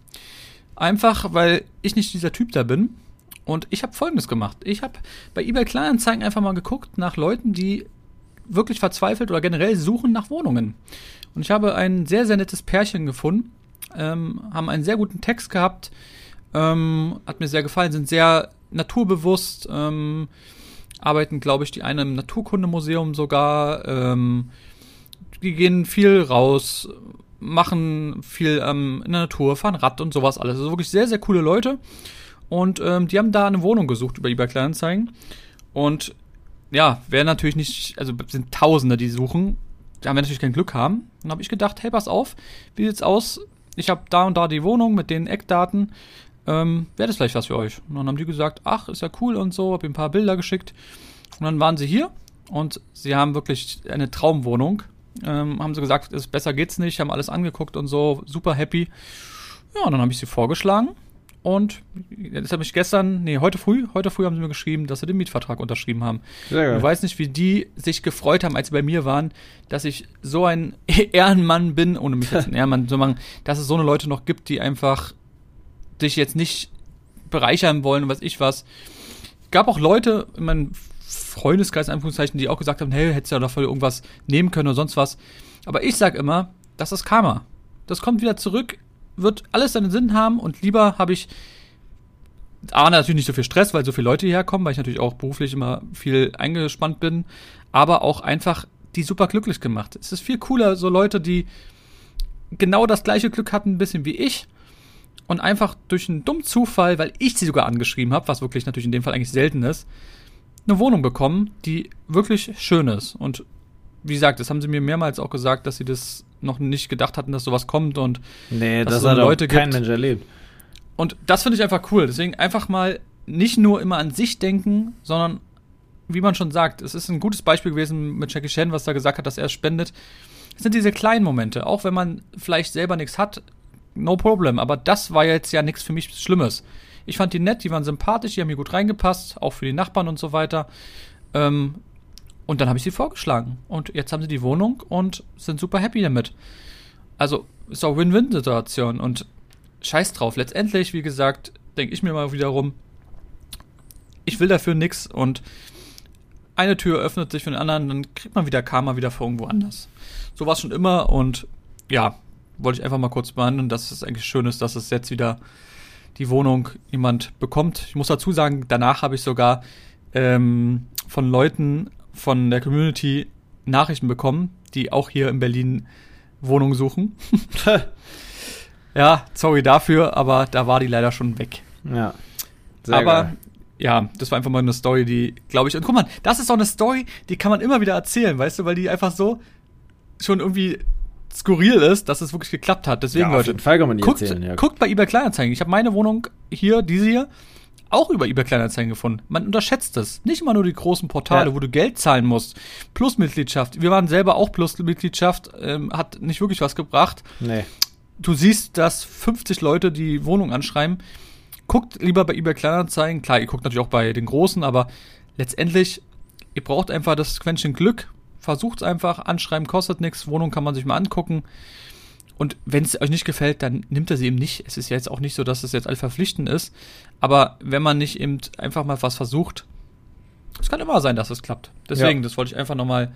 Einfach, weil ich nicht dieser Typ da bin. Und ich habe Folgendes gemacht. Ich habe bei eBay Kleinanzeigen einfach mal geguckt nach Leuten, die wirklich verzweifelt oder generell suchen nach Wohnungen. Und ich habe ein sehr, sehr nettes Pärchen gefunden, ähm, haben einen sehr guten Text gehabt, ähm, hat mir sehr gefallen, sind sehr naturbewusst, ähm, arbeiten, glaube ich, die eine im Naturkundemuseum sogar. Ähm, die gehen viel raus, machen viel ähm, in der Natur, fahren Rad und sowas alles. Also wirklich sehr, sehr coole Leute. Und ähm, die haben da eine Wohnung gesucht über eBay Kleinanzeigen. Und ja, wäre natürlich nicht, also sind Tausende, die suchen. Da haben wir natürlich kein Glück haben. Dann habe ich gedacht, hey, pass auf, wie sieht's aus? Ich habe da und da die Wohnung mit den Eckdaten. Ähm, wäre das vielleicht was für euch? Und dann haben die gesagt, ach, ist ja cool und so, habe ihm ein paar Bilder geschickt. Und dann waren sie hier und sie haben wirklich eine Traumwohnung. Ähm, haben sie gesagt, es, besser geht's nicht, haben alles angeguckt und so, super happy. Ja, und dann habe ich sie vorgeschlagen und jetzt habe ich gestern, nee, heute früh, heute früh haben sie mir geschrieben, dass sie den Mietvertrag unterschrieben haben. Sehr geil. Du weißt nicht, wie die sich gefreut haben, als sie bei mir waren, dass ich so ein Ehrenmann bin, ohne mich jetzt ein Ehrenmann zu machen, dass es so eine Leute noch gibt, die einfach dich jetzt nicht bereichern wollen und was ich was. Gab auch Leute in meinem Freundeskreis, in Anführungszeichen, die auch gesagt haben, hey, hättest du ja dafür irgendwas nehmen können oder sonst was. Aber ich sag immer, das ist Karma. Das kommt wieder zurück wird alles seinen Sinn haben und lieber habe ich A, natürlich nicht so viel Stress, weil so viele Leute hierher kommen, weil ich natürlich auch beruflich immer viel eingespannt bin, aber auch einfach die super glücklich gemacht. Es ist viel cooler, so Leute, die genau das gleiche Glück hatten, ein bisschen wie ich und einfach durch einen dummen Zufall, weil ich sie sogar angeschrieben habe, was wirklich natürlich in dem Fall eigentlich selten ist, eine Wohnung bekommen, die wirklich schön ist. Und wie gesagt, das haben sie mir mehrmals auch gesagt, dass sie das noch nicht gedacht hatten, dass sowas kommt und nee, dass das so hat Leute kein gibt. Mensch erlebt. Und das finde ich einfach cool. Deswegen einfach mal nicht nur immer an sich denken, sondern wie man schon sagt, es ist ein gutes Beispiel gewesen mit Jackie Chan, was da gesagt hat, dass er spendet. Es sind diese kleinen Momente, auch wenn man vielleicht selber nichts hat, no problem. Aber das war jetzt ja nichts für mich Schlimmes. Ich fand die nett, die waren sympathisch, die haben mir gut reingepasst, auch für die Nachbarn und so weiter. Ähm, und dann habe ich sie vorgeschlagen. Und jetzt haben sie die Wohnung und sind super happy damit. Also ist auch Win-Win-Situation. Und scheiß drauf. Letztendlich, wie gesagt, denke ich mir mal wiederum, ich will dafür nichts und eine Tür öffnet sich für den anderen, dann kriegt man wieder Karma wieder vor irgendwo anders. So war es schon immer und ja, wollte ich einfach mal kurz behandeln, dass es eigentlich schön ist, dass es jetzt wieder die Wohnung jemand bekommt. Ich muss dazu sagen, danach habe ich sogar ähm, von Leuten von der Community Nachrichten bekommen, die auch hier in Berlin Wohnungen suchen. ja, sorry dafür, aber da war die leider schon weg. Ja. Sehr aber geil. ja, das war einfach mal eine Story, die, glaube ich, und guck mal, das ist auch eine Story, die kann man immer wieder erzählen, weißt du, weil die einfach so schon irgendwie skurril ist, dass es wirklich geklappt hat. Deswegen, ja, Leute, Fall kann man die guckt, erzählen, ja. guckt bei eBay Kleinanzeigen. Ich habe meine Wohnung hier, diese hier, auch über eBay Kleinanzeigen gefunden. Man unterschätzt es. Nicht immer nur die großen Portale, ja. wo du Geld zahlen musst. Plusmitgliedschaft. Wir waren selber auch Plusmitgliedschaft, ähm, hat nicht wirklich was gebracht. Nee. Du siehst, dass 50 Leute die Wohnung anschreiben. Guckt lieber bei eBay Kleinanzeigen. Klar, ihr guckt natürlich auch bei den großen, aber letztendlich, ihr braucht einfach das Quäntchen Glück. Versucht's einfach. Anschreiben kostet nichts. Wohnung kann man sich mal angucken. Und wenn es euch nicht gefällt, dann nimmt er sie eben nicht. Es ist ja jetzt auch nicht so, dass es jetzt all verpflichtend ist. Aber wenn man nicht eben einfach mal was versucht, es kann immer sein, dass es klappt. Deswegen, ja. das wollte ich einfach nochmal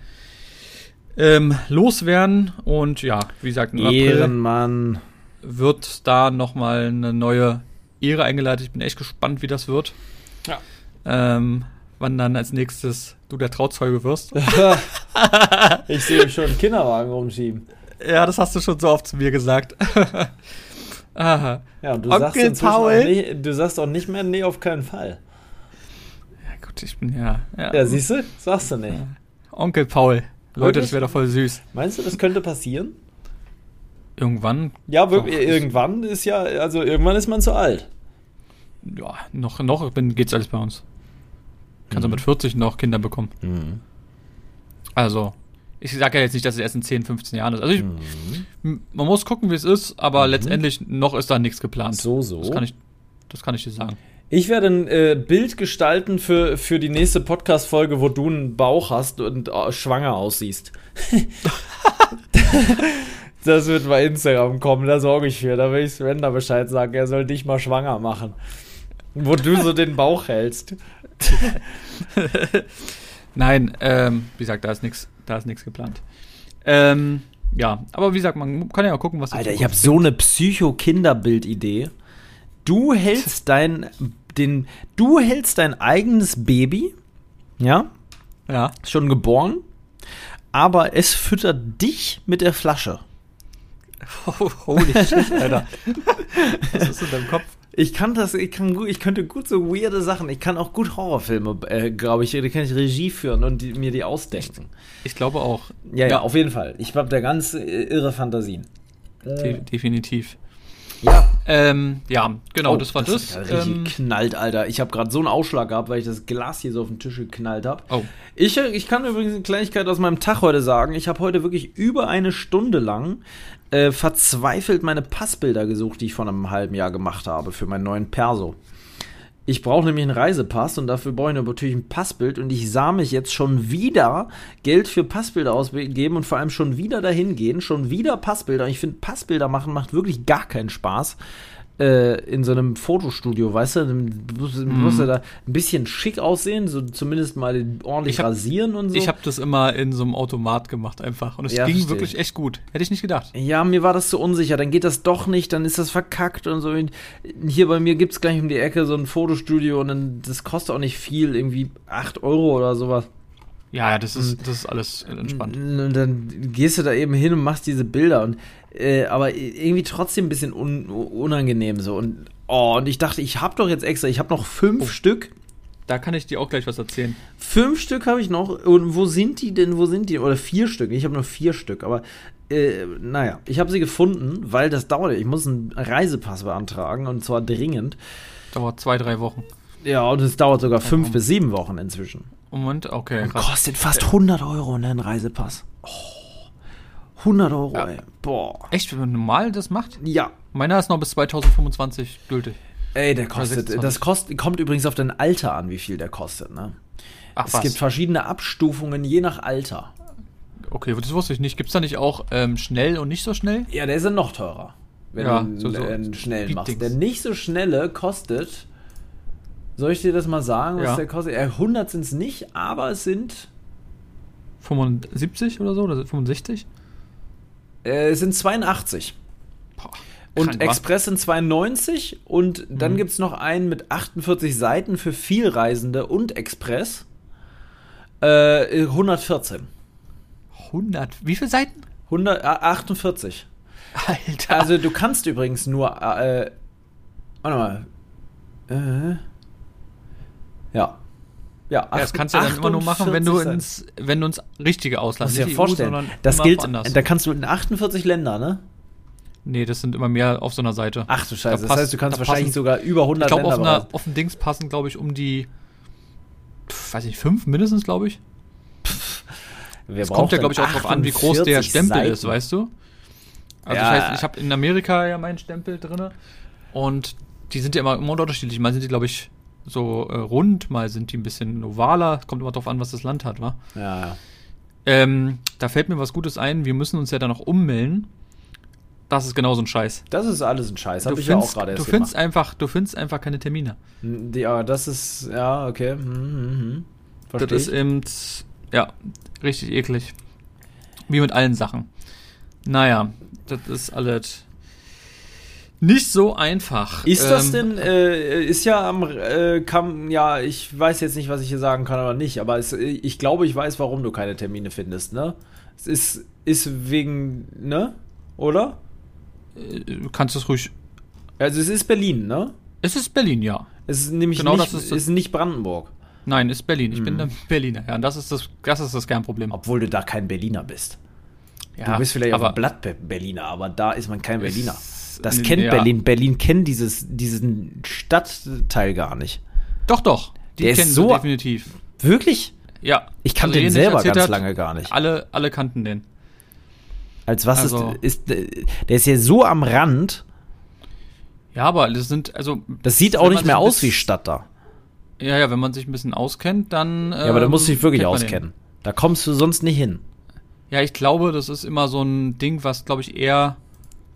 ähm, loswerden. Und ja, wie gesagt, im Ehrenmann. wird da nochmal eine neue Ehre eingeleitet. Ich bin echt gespannt, wie das wird. Ja. Ähm, wann dann als nächstes du der Trauzeuge wirst. ich sehe schon einen Kinderwagen rumschieben. Ja, das hast du schon so oft zu mir gesagt. Aha. Ja, und du Onkel sagst Paul. Nicht, du sagst auch nicht mehr, nee, auf keinen Fall. Ja, gut, ich bin ja. Ja, ja siehst du? Sagst du nicht. Onkel Paul. Leute, das wäre doch voll süß. Meinst du, das könnte passieren? Irgendwann? Ja, wirklich, irgendwann ist ja, also irgendwann ist man zu alt. Ja, noch, noch geht's alles bei uns. Kannst du mhm. mit 40 noch Kinder bekommen. Mhm. Also, ich sage ja jetzt nicht, dass es erst in 10, 15 Jahren ist. Also ich, mhm. man muss gucken, wie es ist, aber mhm. letztendlich noch ist da nichts geplant. So, so. Das kann ich, das kann ich dir sagen. Ich werde ein äh, Bild gestalten für, für die nächste Podcast-Folge, wo du einen Bauch hast und äh, schwanger aussiehst. das wird bei Instagram kommen, da sorge ich für. Da will ich Sven da Bescheid sagen, er soll dich mal schwanger machen. Wo du so den Bauch hältst. Nein, ähm, wie gesagt, da ist nichts da ist nichts geplant. Ähm, ja, aber wie gesagt, man kann ja auch gucken, was. Alter, ich habe so eine Psycho-Kinderbild-Idee. Du hältst dein, den, du hältst dein eigenes Baby Ja, Ja. ist schon geboren. Aber es füttert dich mit der Flasche. Holy shit, Alter. Was ist in deinem Kopf? Ich kann das, ich kann gut, ich könnte gut so weirde Sachen. Ich kann auch gut Horrorfilme, äh, glaube ich, da kann ich Regie führen und die, mir die ausdenken. Ich glaube auch. Ja, ja, auf jeden Fall. Ich habe da ganz äh, irre Fantasien. De definitiv. Ja, Ähm, ja, genau, Oh, das war das. hat richtig ähm, knallt, Alter. Ich habe gerade so einen Ausschlag gehabt, weil ich das Glas hier so auf den Tisch geknallt habe. oh, Ich, ich kann übrigens eine Kleinigkeit aus meinem Tag heute sagen. Ich habe heute wirklich über eine Stunde lang äh, verzweifelt meine Passbilder gesucht, die ich vor einem halben Jahr gemacht habe für meinen neuen Perso. Ich brauche nämlich einen Reisepass und dafür brauche ich natürlich ein Passbild und ich sah mich jetzt schon wieder Geld für Passbilder ausgeben und vor allem schon wieder dahin gehen, schon wieder Passbilder. Ich finde, Passbilder machen macht wirklich gar keinen Spaß. Äh, in so einem Fotostudio, weißt du, du musst, Mhm. musst du da ein bisschen schick aussehen, so zumindest mal ordentlich Ich hab- rasieren und so. ich habe das immer in so einem Automat gemacht einfach und es Ja, ging versteh wirklich echt gut. Hätte ich nicht gedacht. Ja, mir war das zu unsicher. Dann geht das doch nicht, dann ist das verkackt und so. Hier bei mir gibt es gleich um die Ecke so ein Fotostudio und dann, das kostet auch nicht viel, irgendwie 8 Euro oder sowas. Ja, ja, das ist, das ist alles entspannt. Und dann gehst du da eben hin und machst diese Bilder und äh, aber irgendwie trotzdem ein bisschen un unangenehm so. Und oh, und ich dachte, ich habe doch jetzt extra, ich habe noch fünf Oh. Stück. Da kann ich dir auch gleich was erzählen. Fünf Stück habe ich noch. Und wo sind die denn? Wo sind die? Oder vier Stück. Ich habe nur vier Stück. Aber äh, naja, ich habe sie gefunden, weil das dauert. Ich muss einen Reisepass beantragen und zwar dringend. Dauert zwei, drei Wochen. Ja, und es dauert sogar fünf bis sieben Wochen inzwischen. Moment, okay. Und krass. kostet fast 100 Euro, ne, ein Reisepass. Oh, 100 Euro, Ja. ey. Boah. Echt, wenn man normal das macht? Ja. Meiner ist noch bis 2025 gültig. Ey, der kostet, 26. das kostet, kommt übrigens auf dein Alter an, wie viel der kostet, ne? Ach Es gibt verschiedene Abstufungen je nach Alter. Okay, das wusste ich nicht. Gibt es da nicht auch ähm, schnell und nicht so schnell? Ja, der ist ja noch teurer. Wenn Ja, du so- so einen schnellen machst. Der nicht so schnelle kostet. Soll ich dir das mal sagen, was Ja. der kostet? Ja, 100 sind es nicht, aber es sind. 75 oder so? Oder 65? Äh, es sind 82. Boah, Und? Express sind 92 und dann Mhm. gibt es noch einen mit 48 Seiten für Vielreisende und Express. Äh, 114. 100. Wie viele Seiten? 100, äh, 48. Alter. Also du kannst übrigens nur, äh, warte mal. Äh, ja. Ja, ja, das kannst du ja dann immer nur machen, wenn du 48 ins, wenn du ins richtige Ausland Musst dir nicht EU, vorstellen, sondern das gilt, woanders. da kannst du in 48 Länder, ne? Nee, das sind immer mehr auf so einer Seite. Ach du Scheiße, Da das passt- heißt, du kannst wahrscheinlich passen- sogar über 100 ich glaube, auf, Länder einer- bereisen. auf dem Dings passen, glaube ich, um die, pf, weiß ich, fünf mindestens, glaube ich. Es kommt ja, glaube ich, auch drauf an, wie groß der 48 Stempel Seiten? ist, weißt du? Also Ja. das heißt, ich habe in Amerika ja meinen Stempel drinne und die sind ja immer, immer unterschiedlich. Mal sind die, glaube ich, so äh, rund, mal sind die ein bisschen ovaler. Kommt immer drauf an, was das Land hat, wa? Ja, ja. Ähm, da fällt mir was Gutes ein. Wir müssen uns ja dann noch ummelden. Das ist genau so ein Scheiß. Das ist alles ein Scheiß, Du habe ich ja auch findest, gerade du erst findest gemacht. einfach, du findest einfach keine Termine. Ja, das ist, ja, okay. Hm, hm, hm. Das ist eben, ja, richtig eklig. Wie mit allen Sachen. Naja, das ist alles nicht so einfach. Ist das Ähm, denn, äh, ist ja am, äh, kam, ja, ich weiß jetzt nicht, was ich hier sagen kann oder nicht, aber es, ich glaube, ich weiß, warum du keine Termine findest, ne? Es ist, ist wegen, ne? Oder? äh, Du kannst es ruhig. Also es ist Berlin, ne? Es ist Berlin, ja. Es ist nämlich Genau, nicht, das ist das- ist nicht Brandenburg. Nein, ist Berlin. Ich Mhm. bin der Berliner. Ja, und das ist das, das ist das Kernproblem. Obwohl du da kein Berliner bist. Ja, du bist vielleicht aber auf dem Blatt Be- Berliner, aber da ist man kein Berliner. Ist- Das nee, kennt ja. Berlin. Berlin kennt dieses, diesen Stadtteil gar nicht. Doch, doch. Die Der ist kennen so- definitiv. Wirklich? Ja. Ich kannte Also, den selber ganz hat, lange gar nicht. Alle, alle kannten den. Als was Also- ist, ist. Der ist ja so am Rand. Ja, aber das sind, also. Das sieht auch nicht mehr aus wie Stadt da. Ja, ja, wenn man sich ein bisschen auskennt, dann. Ja, aber da musst du dich wirklich man den. auskennen. Da kommst du sonst nicht hin. Ja, ich glaube, das ist immer so ein Ding, was, glaube ich, eher.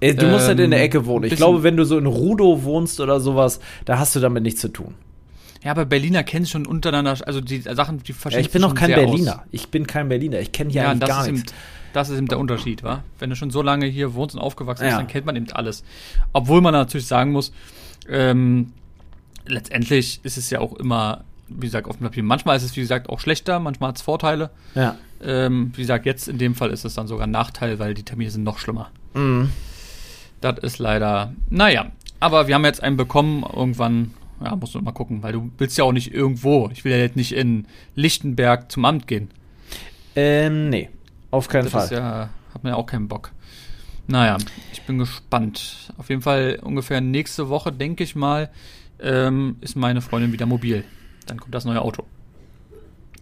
Ey, du musst Ähm, halt in der Ecke wohnen. Ich glaube, wenn du so in Rudow wohnst oder sowas, da hast du damit nichts zu tun. Ja, aber Berliner kennen schon untereinander, also die Sachen, die Ja, verschieden ich bin noch kein Berliner. Ich bin kein Berliner. Ich kenne hier Ja, eigentlich gar ist, eben, nichts. das ist eben der Unterschied, wa? Wenn du schon so lange hier wohnst und aufgewachsen bist, Ja. dann kennt man eben alles. Obwohl man natürlich sagen muss, ähm, letztendlich ist es ja auch immer wie gesagt, auf dem Papier. Manchmal ist es, wie gesagt, auch schlechter, manchmal hat es Vorteile. Ja. Ähm, wie gesagt, jetzt in dem Fall ist es dann sogar ein Nachteil, weil die Termine sind noch schlimmer. Mhm. Das ist leider, naja. Aber wir haben jetzt einen bekommen, irgendwann, ja, musst du mal gucken, weil du willst ja auch nicht irgendwo. Ich will ja jetzt nicht in Lichtenberg zum Amt gehen. Ähm, nee. Auf keinen Das Fall. ist ja, hat man ja auch keinen Bock. Naja, ich bin gespannt. Auf jeden Fall ungefähr nächste Woche, denke ich mal, ähm, ist meine Freundin wieder mobil. Dann kommt das neue Auto.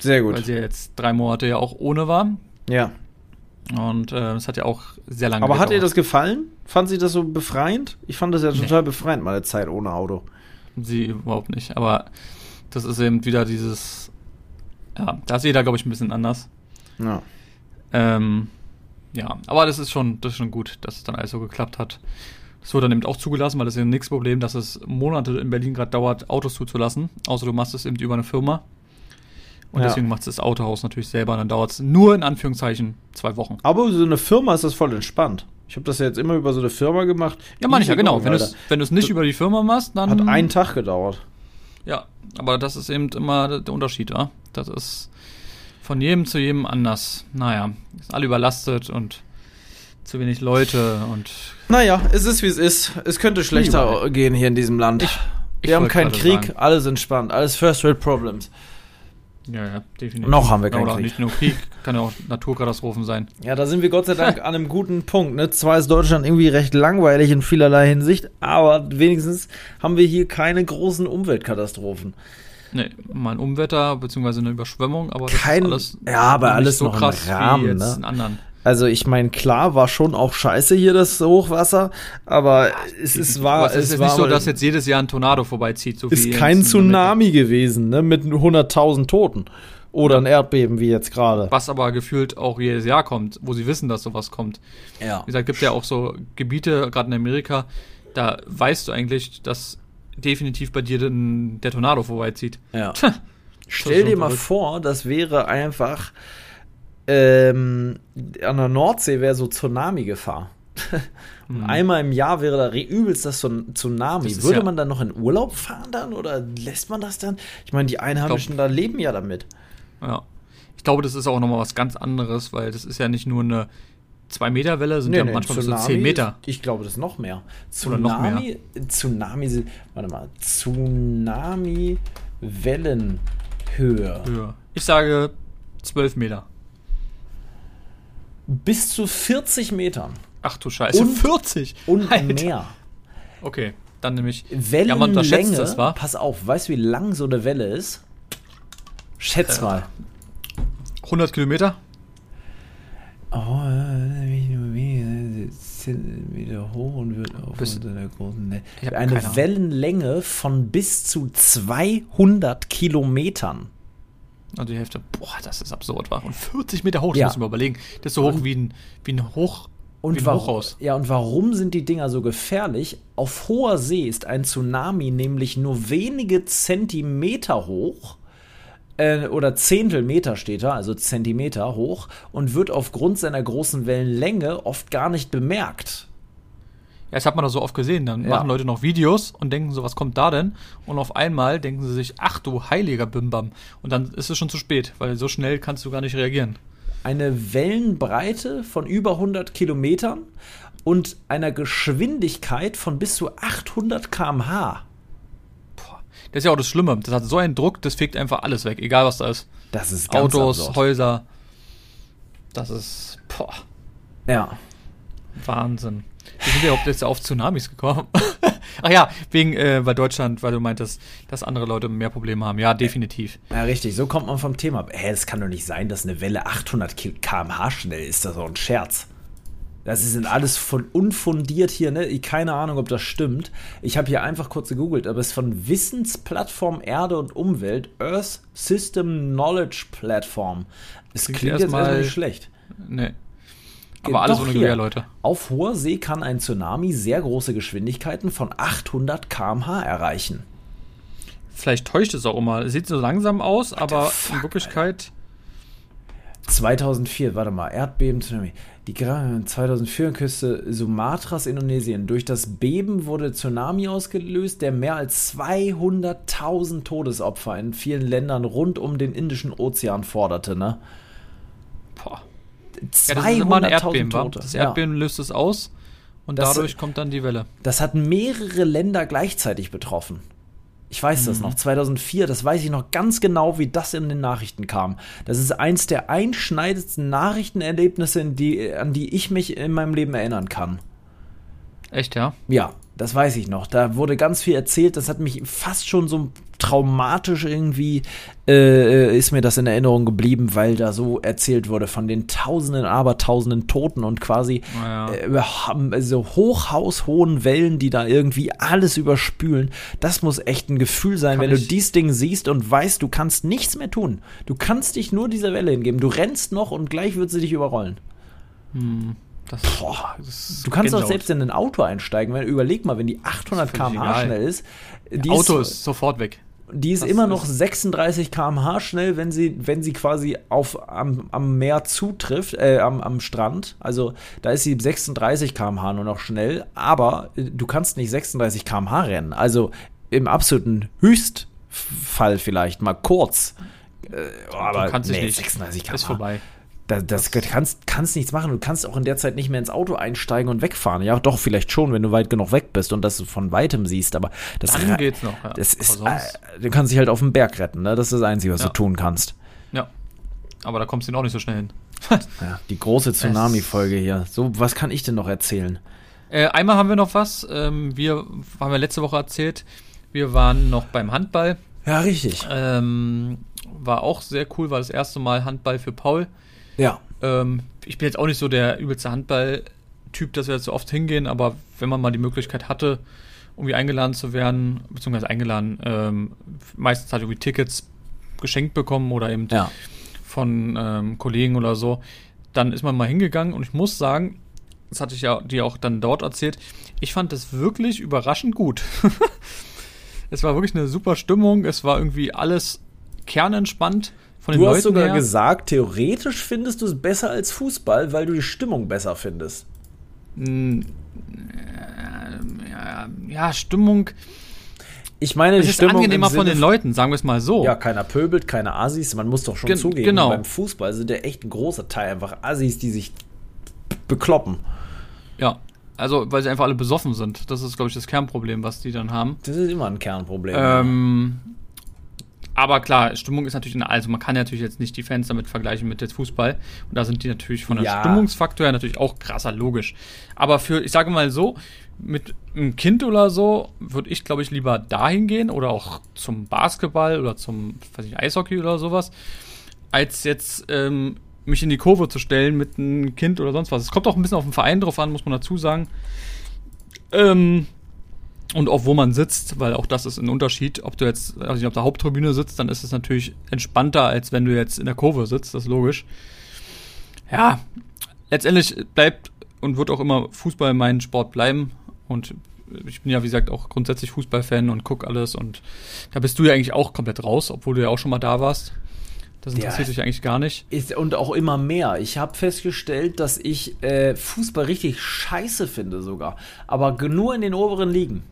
Sehr Weil gut. sie ja jetzt drei Monate ja auch ohne war. Ja. Und äh, es hat ja auch sehr lange Aber hat ihr gedauert. das gefallen? Fand sie das so befreiend? Ich fand das ja Nee. total befreiend, meine Zeit ohne Auto. Sie überhaupt nicht. Aber das ist eben wieder dieses. Ja, da ist jeder, glaube ich, ein bisschen anders. Ja. Ähm, ja, aber das ist schon, das ist schon gut, dass es dann alles so geklappt hat. Das wurde dann eben auch zugelassen, weil das ist ja nichts Problem, dass es Monate in Berlin gerade dauert, Autos zuzulassen. Außer du machst es eben über eine Firma. Und Ja. deswegen macht es das Autohaus natürlich selber. Und dann dauert es nur in Anführungszeichen zwei Wochen. Aber so eine Firma ist das voll entspannt. Ich habe das ja jetzt immer über so eine Firma gemacht. Ja, meine ich ja, genau. Wenn du es wenn nicht über die Firma machst, dann. Hat einen Tag gedauert. Ja, aber das ist eben immer der Unterschied, ja. Das ist von jedem zu jedem anders. Naja, sind alle überlastet und zu wenig Leute und Naja, es ist wie es ist. Es könnte schlechter gehen hier in diesem Land. Ich wir haben keinen Krieg, sagen. alles entspannt, alles First World Problems. Ja, ja, definitiv. Noch haben wir keinen Oder Krieg. nicht nur Krieg, kann ja auch Naturkatastrophen sein. Ja, da sind wir Gott sei Dank an einem guten Punkt. Ne? Zwar ist Deutschland irgendwie recht langweilig in vielerlei Hinsicht, aber wenigstens haben wir hier keine großen Umweltkatastrophen. Nee, mal ein Umwetter beziehungsweise eine Überschwemmung, aber das Kein- ist alles ja, aber nicht alles noch im Rahmen, wie jetzt ne? in anderen. Also ich meine, klar war schon auch scheiße hier das Hochwasser, aber es ist war es ist es war nicht so, dass jetzt jedes Jahr ein Tornado vorbeizieht. So ist wie kein. Tsunami gewesen, ne, mit 100.000 Toten oder ein Erdbeben wie jetzt gerade. Was aber gefühlt auch jedes Jahr kommt, wo sie wissen, dass sowas kommt. Ja. Wie gesagt, gibt ja auch so Gebiete, gerade in Amerika, da weißt du eigentlich, dass definitiv bei dir ein, der Tornado vorbeizieht. Ja. Stell dir mal vor, das wäre einfach ähm, an der Nordsee wäre so Tsunami-Gefahr. Und einmal im Jahr wäre da übelst das so ein Tsunami. Mhm. Das Würde ja- man dann noch in Urlaub fahren dann oder lässt man das dann? Ich meine, die Einheimischen da leben ja damit. Ja. Ich glaube, das ist auch nochmal was ganz anderes, weil das ist ja nicht nur eine 2-Meter-Welle, sind ja Nee, nee, manchmal bis zu Tsunami 10 Meter. Ich glaube, das ist noch mehr. Oder noch mehr. Tsunami, Tsunami, sind- warte mal, Tsunami Wellenhöhe. Höher. Ich sage 12 Meter. Bis zu 40 Metern Ach du Scheiße, Und- 40! und Alter. mehr. Okay, dann nämlich. Wellenlänge, Ja, das, wa? pass auf, weißt du, wie lang so eine Welle ist? Schätz Äh, mal. 100 Kilometer? Oh, Zentimeter hoch und wird auf Bis- der großen Ne- Eine. Wellenlänge von bis zu 200 Kilometern. Also die Hälfte. Boah, das ist absurd, war. Und 40 Meter hoch, das Ja. muss man überlegen. Das ist so hoch wie ein, wie ein Hoch. wie Und ein warum, Hochhaus. ja, und warum sind die Dinger so gefährlich? Auf hoher See ist ein Tsunami nämlich nur wenige Zentimeter hoch. Äh, oder Zehntelmeter steht da, also Zentimeter hoch, und wird aufgrund seiner großen Wellenlänge oft gar nicht bemerkt. Ja, das hat man doch so oft gesehen. Dann Ja. machen Leute noch Videos und denken so, was kommt da denn? Und auf einmal denken sie sich, ach du heiliger Bimbam. Und dann ist es schon zu spät, weil so schnell kannst du gar nicht reagieren. Eine Wellenbreite von über 100 Kilometern und einer Geschwindigkeit von bis zu 800 km/h. Das ist ja auch das Schlimme. Das hat so einen Druck, das fegt einfach alles weg, egal was da ist. Das ist ganz Autos, absurd. Häuser. Das ist, boah, Ja. Wahnsinn. Wie sind wir überhaupt jetzt auf Tsunamis gekommen? Ach ja, wegen, äh, weil Deutschland, weil du meintest, dass andere Leute mehr Probleme haben. Ja, definitiv. Ja, richtig, so kommt man vom Thema. ab. Hä, es kann doch nicht sein, dass eine Welle 800 km/h schnell ist. Das ist doch ein Scherz. Das sind alles von unfundiert hier, ne? Ich- Keine Ahnung, ob das stimmt. Ich habe hier einfach kurz gegoogelt, aber es ist von Wissensplattform Erde und Umwelt, Earth System Knowledge Platform. Es Klingt klingt, jetzt erstmal nicht schlecht. Nee. Aber alles Doch, ohne. Gewehr, Leute. Auf hoher See kann ein Tsunami sehr große Geschwindigkeiten von 800 km/h erreichen. Vielleicht täuscht es auch immer. Sieht so langsam aus, aber fuck, in Wirklichkeit. 2004, warte mal, Erdbeben, Tsunami. Die 2004 Küste Sumatras, Indonesien. Durch das Beben wurde Tsunami ausgelöst, der mehr als 200.000 Todesopfer in vielen Ländern rund um den Indischen Ozean forderte, ne? Boah. Ja, das ist immer ein Erdbeben, Tote. Das Erdbeben ja. löst es aus und das, dadurch kommt dann die Welle. Das hat mehrere Länder gleichzeitig betroffen. Ich weiß das mhm. noch, 2004, das weiß ich noch ganz genau, wie das in den Nachrichten kam. Das ist eins der einschneidendsten Nachrichtenerlebnisse, die, an die ich mich in meinem Leben erinnern kann. Echt, ja? Ja, das weiß ich noch. Da wurde ganz viel erzählt. Das hat mich fast schon so traumatisch irgendwie, äh, ist mir das in Erinnerung geblieben, weil da so erzählt wurde von den Tausenden, Abertausenden Toten und quasi ja. äh, so hochhaushohen Wellen, die da irgendwie alles überspülen. Das muss echt ein Gefühl sein, Kann wenn du dieses Ding siehst und weißt, du kannst nichts mehr tun. Du kannst dich nur dieser Welle hingeben. Du rennst noch und gleich wird sie dich überrollen. Hm. Das, Boah, das du kannst doch selbst in ein Auto einsteigen. Wenn, überleg mal, wenn die 800 km/h schnell ist. Die Auto ist, ist, sofort weg. Die ist das immer noch 36 km/h schnell, wenn sie, wenn sie quasi auf, am, am Meer zutrifft, äh, am, am Strand. Also da ist sie 36 km/h nur noch schnell, aber äh, du kannst nicht 36 km/h rennen. Also im absoluten Höchstfall vielleicht mal kurz. Äh, aber du kannst nee, nicht. 36 km/h. Ist vorbei. Da, das, das kannst, kannst nichts machen. Du kannst auch in der Zeit nicht mehr ins Auto einsteigen und wegfahren. Ja, doch, vielleicht schon, wenn du weit genug weg bist und das von weitem siehst. Aber das, Dann geht's noch. Ja. Das ist, äh, du kannst dich halt auf den Berg retten. Ne? Das ist das Einzige, was ja. du tun kannst. Ja. Aber da kommst du auch nicht so schnell hin. ja, die große Tsunami-Folge hier. So, was kann ich denn noch erzählen? Äh, einmal haben wir noch was. Ähm, wir haben wir letzte Woche erzählt. Wir waren noch beim Handball. Ja, richtig. Ähm, war auch sehr cool, war das erste Mal Handball für Paul. Ja. Ähm, ich bin jetzt auch nicht so der übelste Handball-Typ, dass wir jetzt so oft hingehen, aber wenn man mal die Möglichkeit hatte, irgendwie eingeladen zu werden, beziehungsweise eingeladen, ähm, meistens halt irgendwie Tickets geschenkt bekommen oder eben ja. von ähm, Kollegen oder so, dann ist man mal hingegangen und ich muss sagen, das hatte ich ja dir auch dann dort erzählt, ich fand das wirklich überraschend gut. es war wirklich eine super Stimmung, es war irgendwie alles kernentspannt von den du Leuten hast sogar her. gesagt, theoretisch findest du es besser als Fußball, weil du die Stimmung besser findest. Hm, ja, ja, Stimmung. Ich meine, es die ist Stimmung angenehmer von den Leuten, sagen wir es mal so. Ja, keiner pöbelt, keine Assis. Man muss doch schon Gen zugeben, genau. beim Fußball sind ja echt ein großer Teil einfach Assis, die sich bekloppen. Ja, also weil sie einfach alle besoffen sind. Das ist, glaube ich, das Kernproblem, was die dann haben. Das ist immer ein Kernproblem. Ähm, aber klar, Stimmung ist natürlich, also man kann natürlich jetzt nicht die Fans damit vergleichen mit jetzt Fußball. Und da sind die natürlich von der ja. Stimmungsfaktor her natürlich auch krasser, logisch. Aber für, ich sage mal so, mit einem Kind oder so würde ich, glaube ich, lieber dahin gehen oder auch zum Basketball oder zum, weiß ich, Eishockey oder sowas, als jetzt ähm, mich in die Kurve zu stellen mit einem Kind oder sonst was. Es kommt auch ein bisschen auf den Verein drauf an, muss man dazu sagen. Ähm, und auch wo man sitzt, weil auch das ist ein Unterschied. Ob du jetzt also auf der Haupttribüne sitzt, dann ist es natürlich entspannter, als wenn du jetzt in der Kurve sitzt, das ist logisch. Ja, letztendlich bleibt und wird auch immer Fußball mein Sport bleiben. Und ich bin ja, wie gesagt, auch grundsätzlich Fußballfan und guck alles. Und da bist du ja eigentlich auch komplett raus, obwohl du ja auch schon mal da warst. Das interessiert ja, dich eigentlich gar nicht. Ist, und auch immer mehr. Ich habe festgestellt, dass ich äh, Fußball richtig scheiße finde sogar. Aber nur in den oberen Ligen.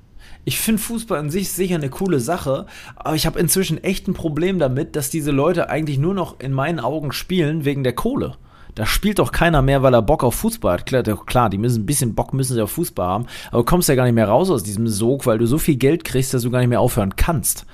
Ich finde Fußball an sich sicher eine coole Sache, aber ich habe inzwischen echt ein Problem damit, dass diese Leute eigentlich nur noch in meinen Augen spielen wegen der Kohle. Da spielt doch keiner mehr, weil er Bock auf Fußball hat. Klar, klar, die müssen ein bisschen Bock müssen sie auf Fußball haben, aber du kommst ja gar nicht mehr raus aus diesem Sog, weil du so viel Geld kriegst, dass du gar nicht mehr aufhören kannst.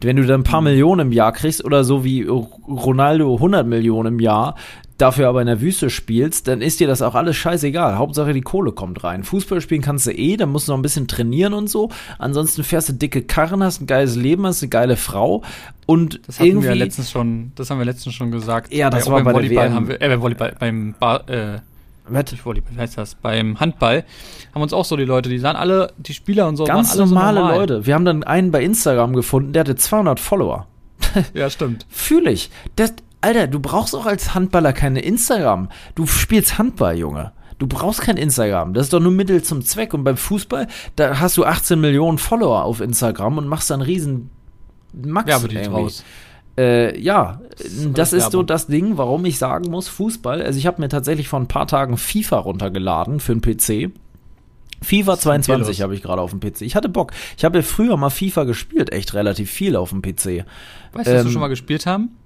Wenn du dann ein paar mhm. Millionen im Jahr kriegst oder so wie Ronaldo 100 Millionen im Jahr, dafür aber in der Wüste spielst, dann ist dir das auch alles scheißegal. Hauptsache die Kohle kommt rein. Fußball spielen kannst du eh, dann musst du noch ein bisschen trainieren und so. Ansonsten fährst du dicke Karren, hast ein geiles Leben, hast eine geile Frau und das hatten wir letztens schon, das haben wir letztens schon gesagt. Ja, das bei, war bei Volleyball der WM. haben wir, äh, beim Volleyball, beim Bar, äh, nicht Volleyball, wie heißt das? Beim Handball haben uns auch so die Leute, die sahen alle, die Spieler und so. Ganz normale so normal. Leute. Wir haben dann einen bei Instagram gefunden, der hatte 200 Follower. Ja, stimmt. Fühle ich. Das, Alter, du brauchst auch als Handballer keine Instagram. Du spielst Handball, Junge. Du brauchst kein Instagram. Das ist doch nur Mittel zum Zweck. Und beim Fußball, da hast du 18 Millionen Follower auf Instagram und machst dann riesen Max. Ja, aber die raus. Äh, ja, das ist so das Ding, warum ich sagen muss, Fußball. Also ich habe mir tatsächlich vor ein paar Tagen FIFA runtergeladen für den PC. FIFA ist mit dir 22 los? habe ich gerade auf dem PC. Ich hatte Bock. Ich habe ja früher mal FIFA gespielt, echt relativ viel auf dem PC. Weißt du, was wir Ähm, schon mal gespielt haben?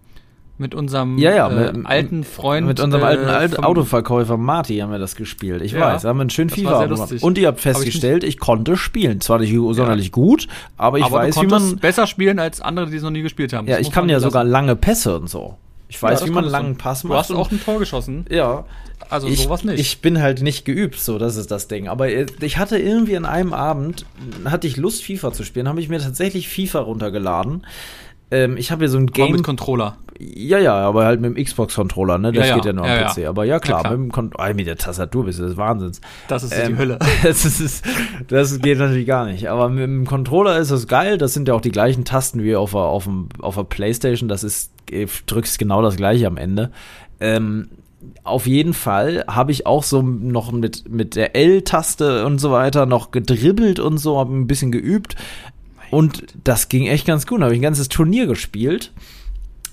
Mit unserem Ja, ja, äh, mit- alten Freund. Mit unserem äh, alten Alt Autoverkäufer Marty haben wir das gespielt. Ich Ja, weiß, da haben wir einen schönen FIFA gemacht. Und ihr habt Aber ich festgestellt, ich, konnte spielen. Zwar nicht sonderlich gut, aber ich aber weiß, du wie man. besser spielen als andere, die es noch nie gespielt haben. Ja, Das ich kann ja lassen. sogar lange Pässe und so. Ich weiß, Ja, wie man einen du. langen Pass Du macht. hast und- auch ein Tor geschossen. ja, Also ich, sowas nicht. Ich bin halt nicht geübt, so, das ist das Ding. Aber äh, ich hatte irgendwie an einem Abend, hatte ich Lust, FIFA zu spielen, habe ich mir tatsächlich FIFA runtergeladen. Ähm, ich habe hier so ein Aber Game. mit Controller. Ja, ja, aber halt mit dem Xbox-Controller, ne? Das Ja, ja, geht ja nur am ja, ja. PC. Aber ja, klar, Ja, klar. mit, dem Kon ah, mit der Tastatur bist du des Wahnsinns. Das ist Ähm, die Hölle. Das, ist, das geht natürlich gar nicht. Aber mit dem Controller ist es geil. Das sind ja auch die gleichen Tasten wie auf der, auf dem, auf der Playstation. Das ist, äh, drückst genau das gleiche am Ende. Ähm, auf jeden Fall habe ich auch so noch mit, mit der L-Taste und so weiter noch gedribbelt und so, habe ein bisschen geübt. Und das ging echt ganz gut. Da habe ich ein ganzes Turnier gespielt.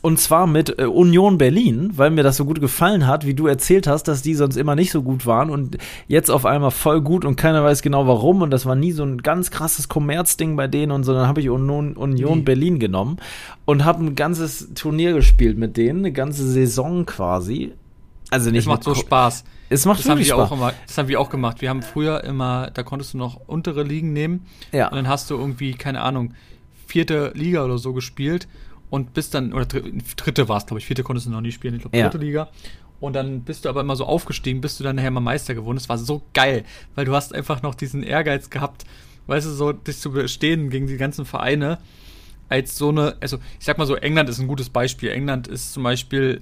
Und zwar mit äh, Union Berlin, weil mir das so gut gefallen hat, wie du erzählt hast, dass die sonst immer nicht so gut waren und jetzt auf einmal voll gut und keiner weiß genau warum. Und das war nie so ein ganz krasses Kommerzding bei denen und so. Dann habe ich Union, Union Nie. Berlin genommen und habe ein ganzes Turnier gespielt mit denen, eine ganze Saison quasi. Also nicht Es macht so Spaß. Es macht Das haben wir Spaß. auch immer, das haben wir auch gemacht. Wir haben früher immer, da konntest du noch untere Ligen nehmen ja. und dann hast du irgendwie, keine Ahnung, vierte Liga oder so gespielt und bist dann, oder dr- dritte war es, glaube ich, vierte konntest du noch nie spielen, ich glaube Ja. dritte Liga. Und dann bist du aber immer so aufgestiegen, bis du dann nachher mal Meister geworden. Das war so geil, weil du hast einfach noch diesen Ehrgeiz gehabt, weißt du, so dich zu bestehen gegen die ganzen Vereine. Als so eine, also ich sag mal so, England ist ein gutes Beispiel. England ist zum Beispiel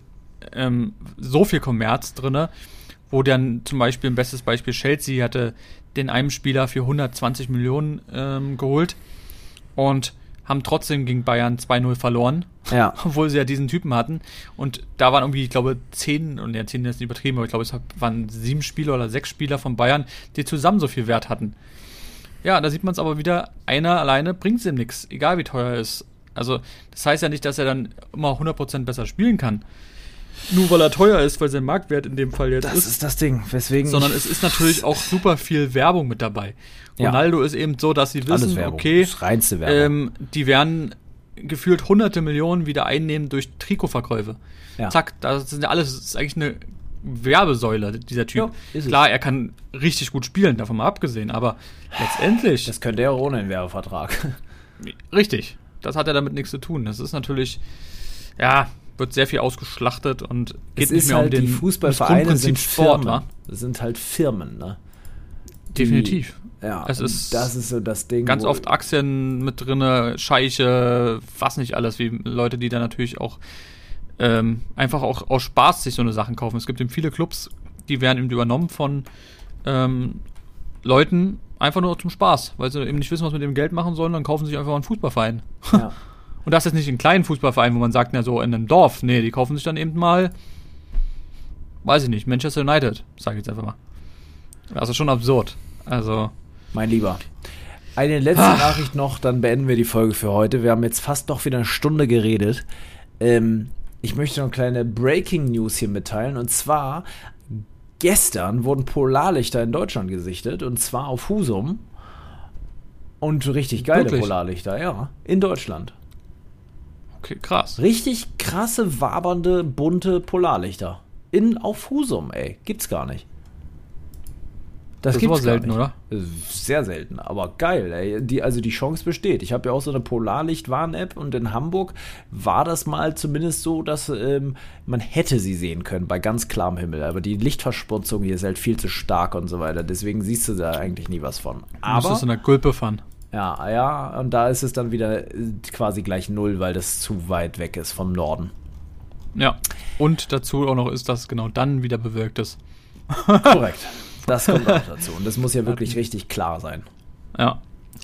ähm, so viel Kommerz drinne, wo dann zum Beispiel ein bestes Beispiel Chelsea hatte den einen Spieler für 120 Millionen ähm, geholt und haben trotzdem gegen Bayern 2-0 verloren, ja. obwohl sie ja diesen Typen hatten. Und da waren irgendwie, ich glaube, zehn, und ja, zehn ist nicht übertrieben, aber ich glaube, es waren sieben Spieler oder sechs Spieler von Bayern, die zusammen so viel Wert hatten. Ja, da sieht man es aber wieder, einer alleine bringt ihm nichts, egal wie teuer er ist. Also, das heißt ja nicht, dass er dann immer 100% besser spielen kann. Nur weil er teuer ist, weil sein Marktwert in dem Fall jetzt Das ist. ist das Ding. Weswegen. sondern es ist natürlich auch super viel Werbung mit dabei. Ja. Ronaldo ist eben so, dass sie wissen, okay, Das reinste Werbung. ähm, die werden gefühlt hunderte Millionen wieder einnehmen durch Trikotverkäufe. Ja. Zack, das sind ja alles, das ist eigentlich eine Werbesäule, dieser Typ. Es. Klar, er kann richtig gut spielen, davon mal abgesehen, aber letztendlich, das könnte er auch ohne den Werbevertrag. richtig, das hat ja damit nichts zu tun. Das ist natürlich, ja, wird sehr viel ausgeschlachtet und geht es nicht mehr halt, um den die Fußballvereine sind Sport, Firmen. Das sind halt Firmen, ne? Die- Definitiv. Ja, Es ist das ist so das Ding. Ganz oft Aktien mit drinne, Scheiche, was nicht alles, wie Leute, die da natürlich auch ähm, einfach auch aus Spaß sich so eine Sachen kaufen. Es gibt eben viele Clubs, die werden eben übernommen von ähm, Leuten einfach nur zum Spaß, weil sie eben nicht wissen, was mit dem Geld machen sollen, dann kaufen sie sich einfach einen Fußballverein. Ja. Und das ist nicht ein kleinen Fußballverein, wo man sagt, na so in einem Dorf. Nee, die kaufen sich dann eben mal, weiß ich nicht, Manchester United, sage ich jetzt einfach mal. Das ist schon absurd. Also, Mein Lieber. Eine letzte Nachricht noch, dann beenden wir die Folge für heute. Wir haben jetzt fast doch wieder eine Stunde geredet. Ähm, ich möchte noch eine kleine Breaking News hier mitteilen. Und zwar, gestern wurden Polarlichter in Deutschland gesichtet. Und zwar auf Husum. Und richtig geile Wirklich? Polarlichter, ja. In Deutschland. Okay, krass. Richtig krasse, wabernde, bunte Polarlichter. In, auf Husum, ey. Gibt's gar nicht. Das, Das ist gibt's aber selten, nicht. oder? Sehr selten, aber geil, ey. Die, also die Chance besteht. Ich habe ja auch so eine Polarlichtwarn-App und in Hamburg war das mal zumindest so, dass ähm, man hätte sie sehen können bei ganz klarem Himmel. Aber die Lichtverschmutzung hier ist halt viel zu stark und so weiter. Deswegen siehst du da eigentlich nie was von. Du Aber musstest in der Gulpe fahren. Ja, ja, und da ist es dann wieder äh, quasi gleich null, weil das zu weit weg ist vom Norden. Ja. Und dazu auch noch ist, dass genau dann wieder bewölkt ist. Korrekt. Das kommt auch dazu. Und das muss ja wirklich richtig klar sein. Ja.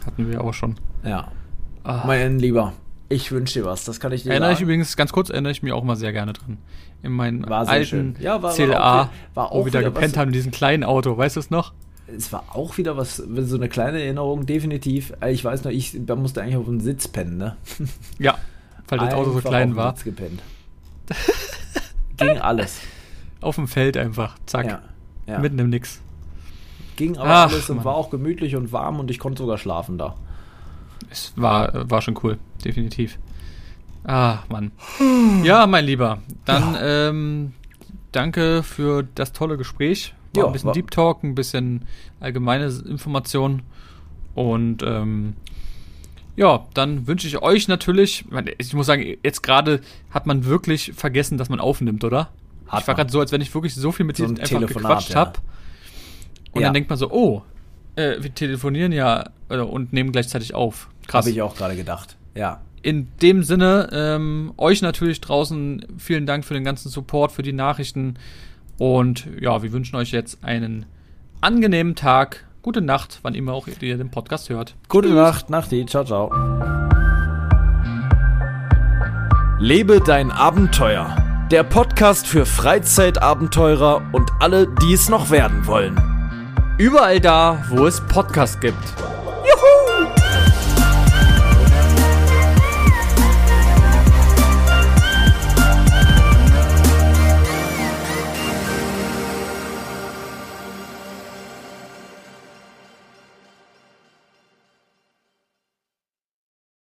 Hatten wir auch schon. Ja. Ah. Mein Lieber, ich wünsche dir was. Das kann ich dir Erinnere ich sagen. übrigens, ganz kurz, erinnere ich mich auch immer sehr gerne dran. In meinen War alten schön. Ja, war- war CLA, auch- war wo auch wir da gepennt haben in diesem kleinen Auto, weißt du es noch? Es war auch wieder was, so eine kleine Erinnerung, definitiv. Ich weiß noch, ich da musste eigentlich auf dem Sitz pennen, ne? Ja. weil das Auto so klein auf dem war. Sitz gepennt. Ging alles. Auf dem Feld einfach, zack, Ja. ja. mitten im Nix. Ging aber Ach, alles und Mann. war auch gemütlich und warm und ich konnte sogar schlafen da. Es war, war schon cool, definitiv. Ah, Mann. Ja, mein Lieber, dann ähm, danke für das tolle Gespräch. War Ja, ein bisschen Deep Talk, ein bisschen allgemeine Informationen. Und ähm, ja, dann wünsche ich euch natürlich, ich muss sagen, jetzt gerade hat man wirklich vergessen, dass man aufnimmt, oder? Hat ich war gerade so, als wenn ich wirklich so viel mit So dir ein einfach Telefonat, gequatscht ja. habe. Und Ja. dann denkt man so, oh, äh, wir telefonieren ja äh, und nehmen gleichzeitig auf. Krass. Habe ich auch gerade gedacht. Ja. In dem Sinne, ähm, euch natürlich draußen vielen Dank für den ganzen Support, für die Nachrichten. Und ja, wir wünschen euch jetzt einen angenehmen Tag. Gute Nacht, wann immer auch ihr den Podcast hört. Gute Nacht, Nachti, ciao, ciao. Lebe dein Abenteuer. Der Podcast für Freizeitabenteurer und alle, die es noch werden wollen. Überall da, wo es Podcasts gibt.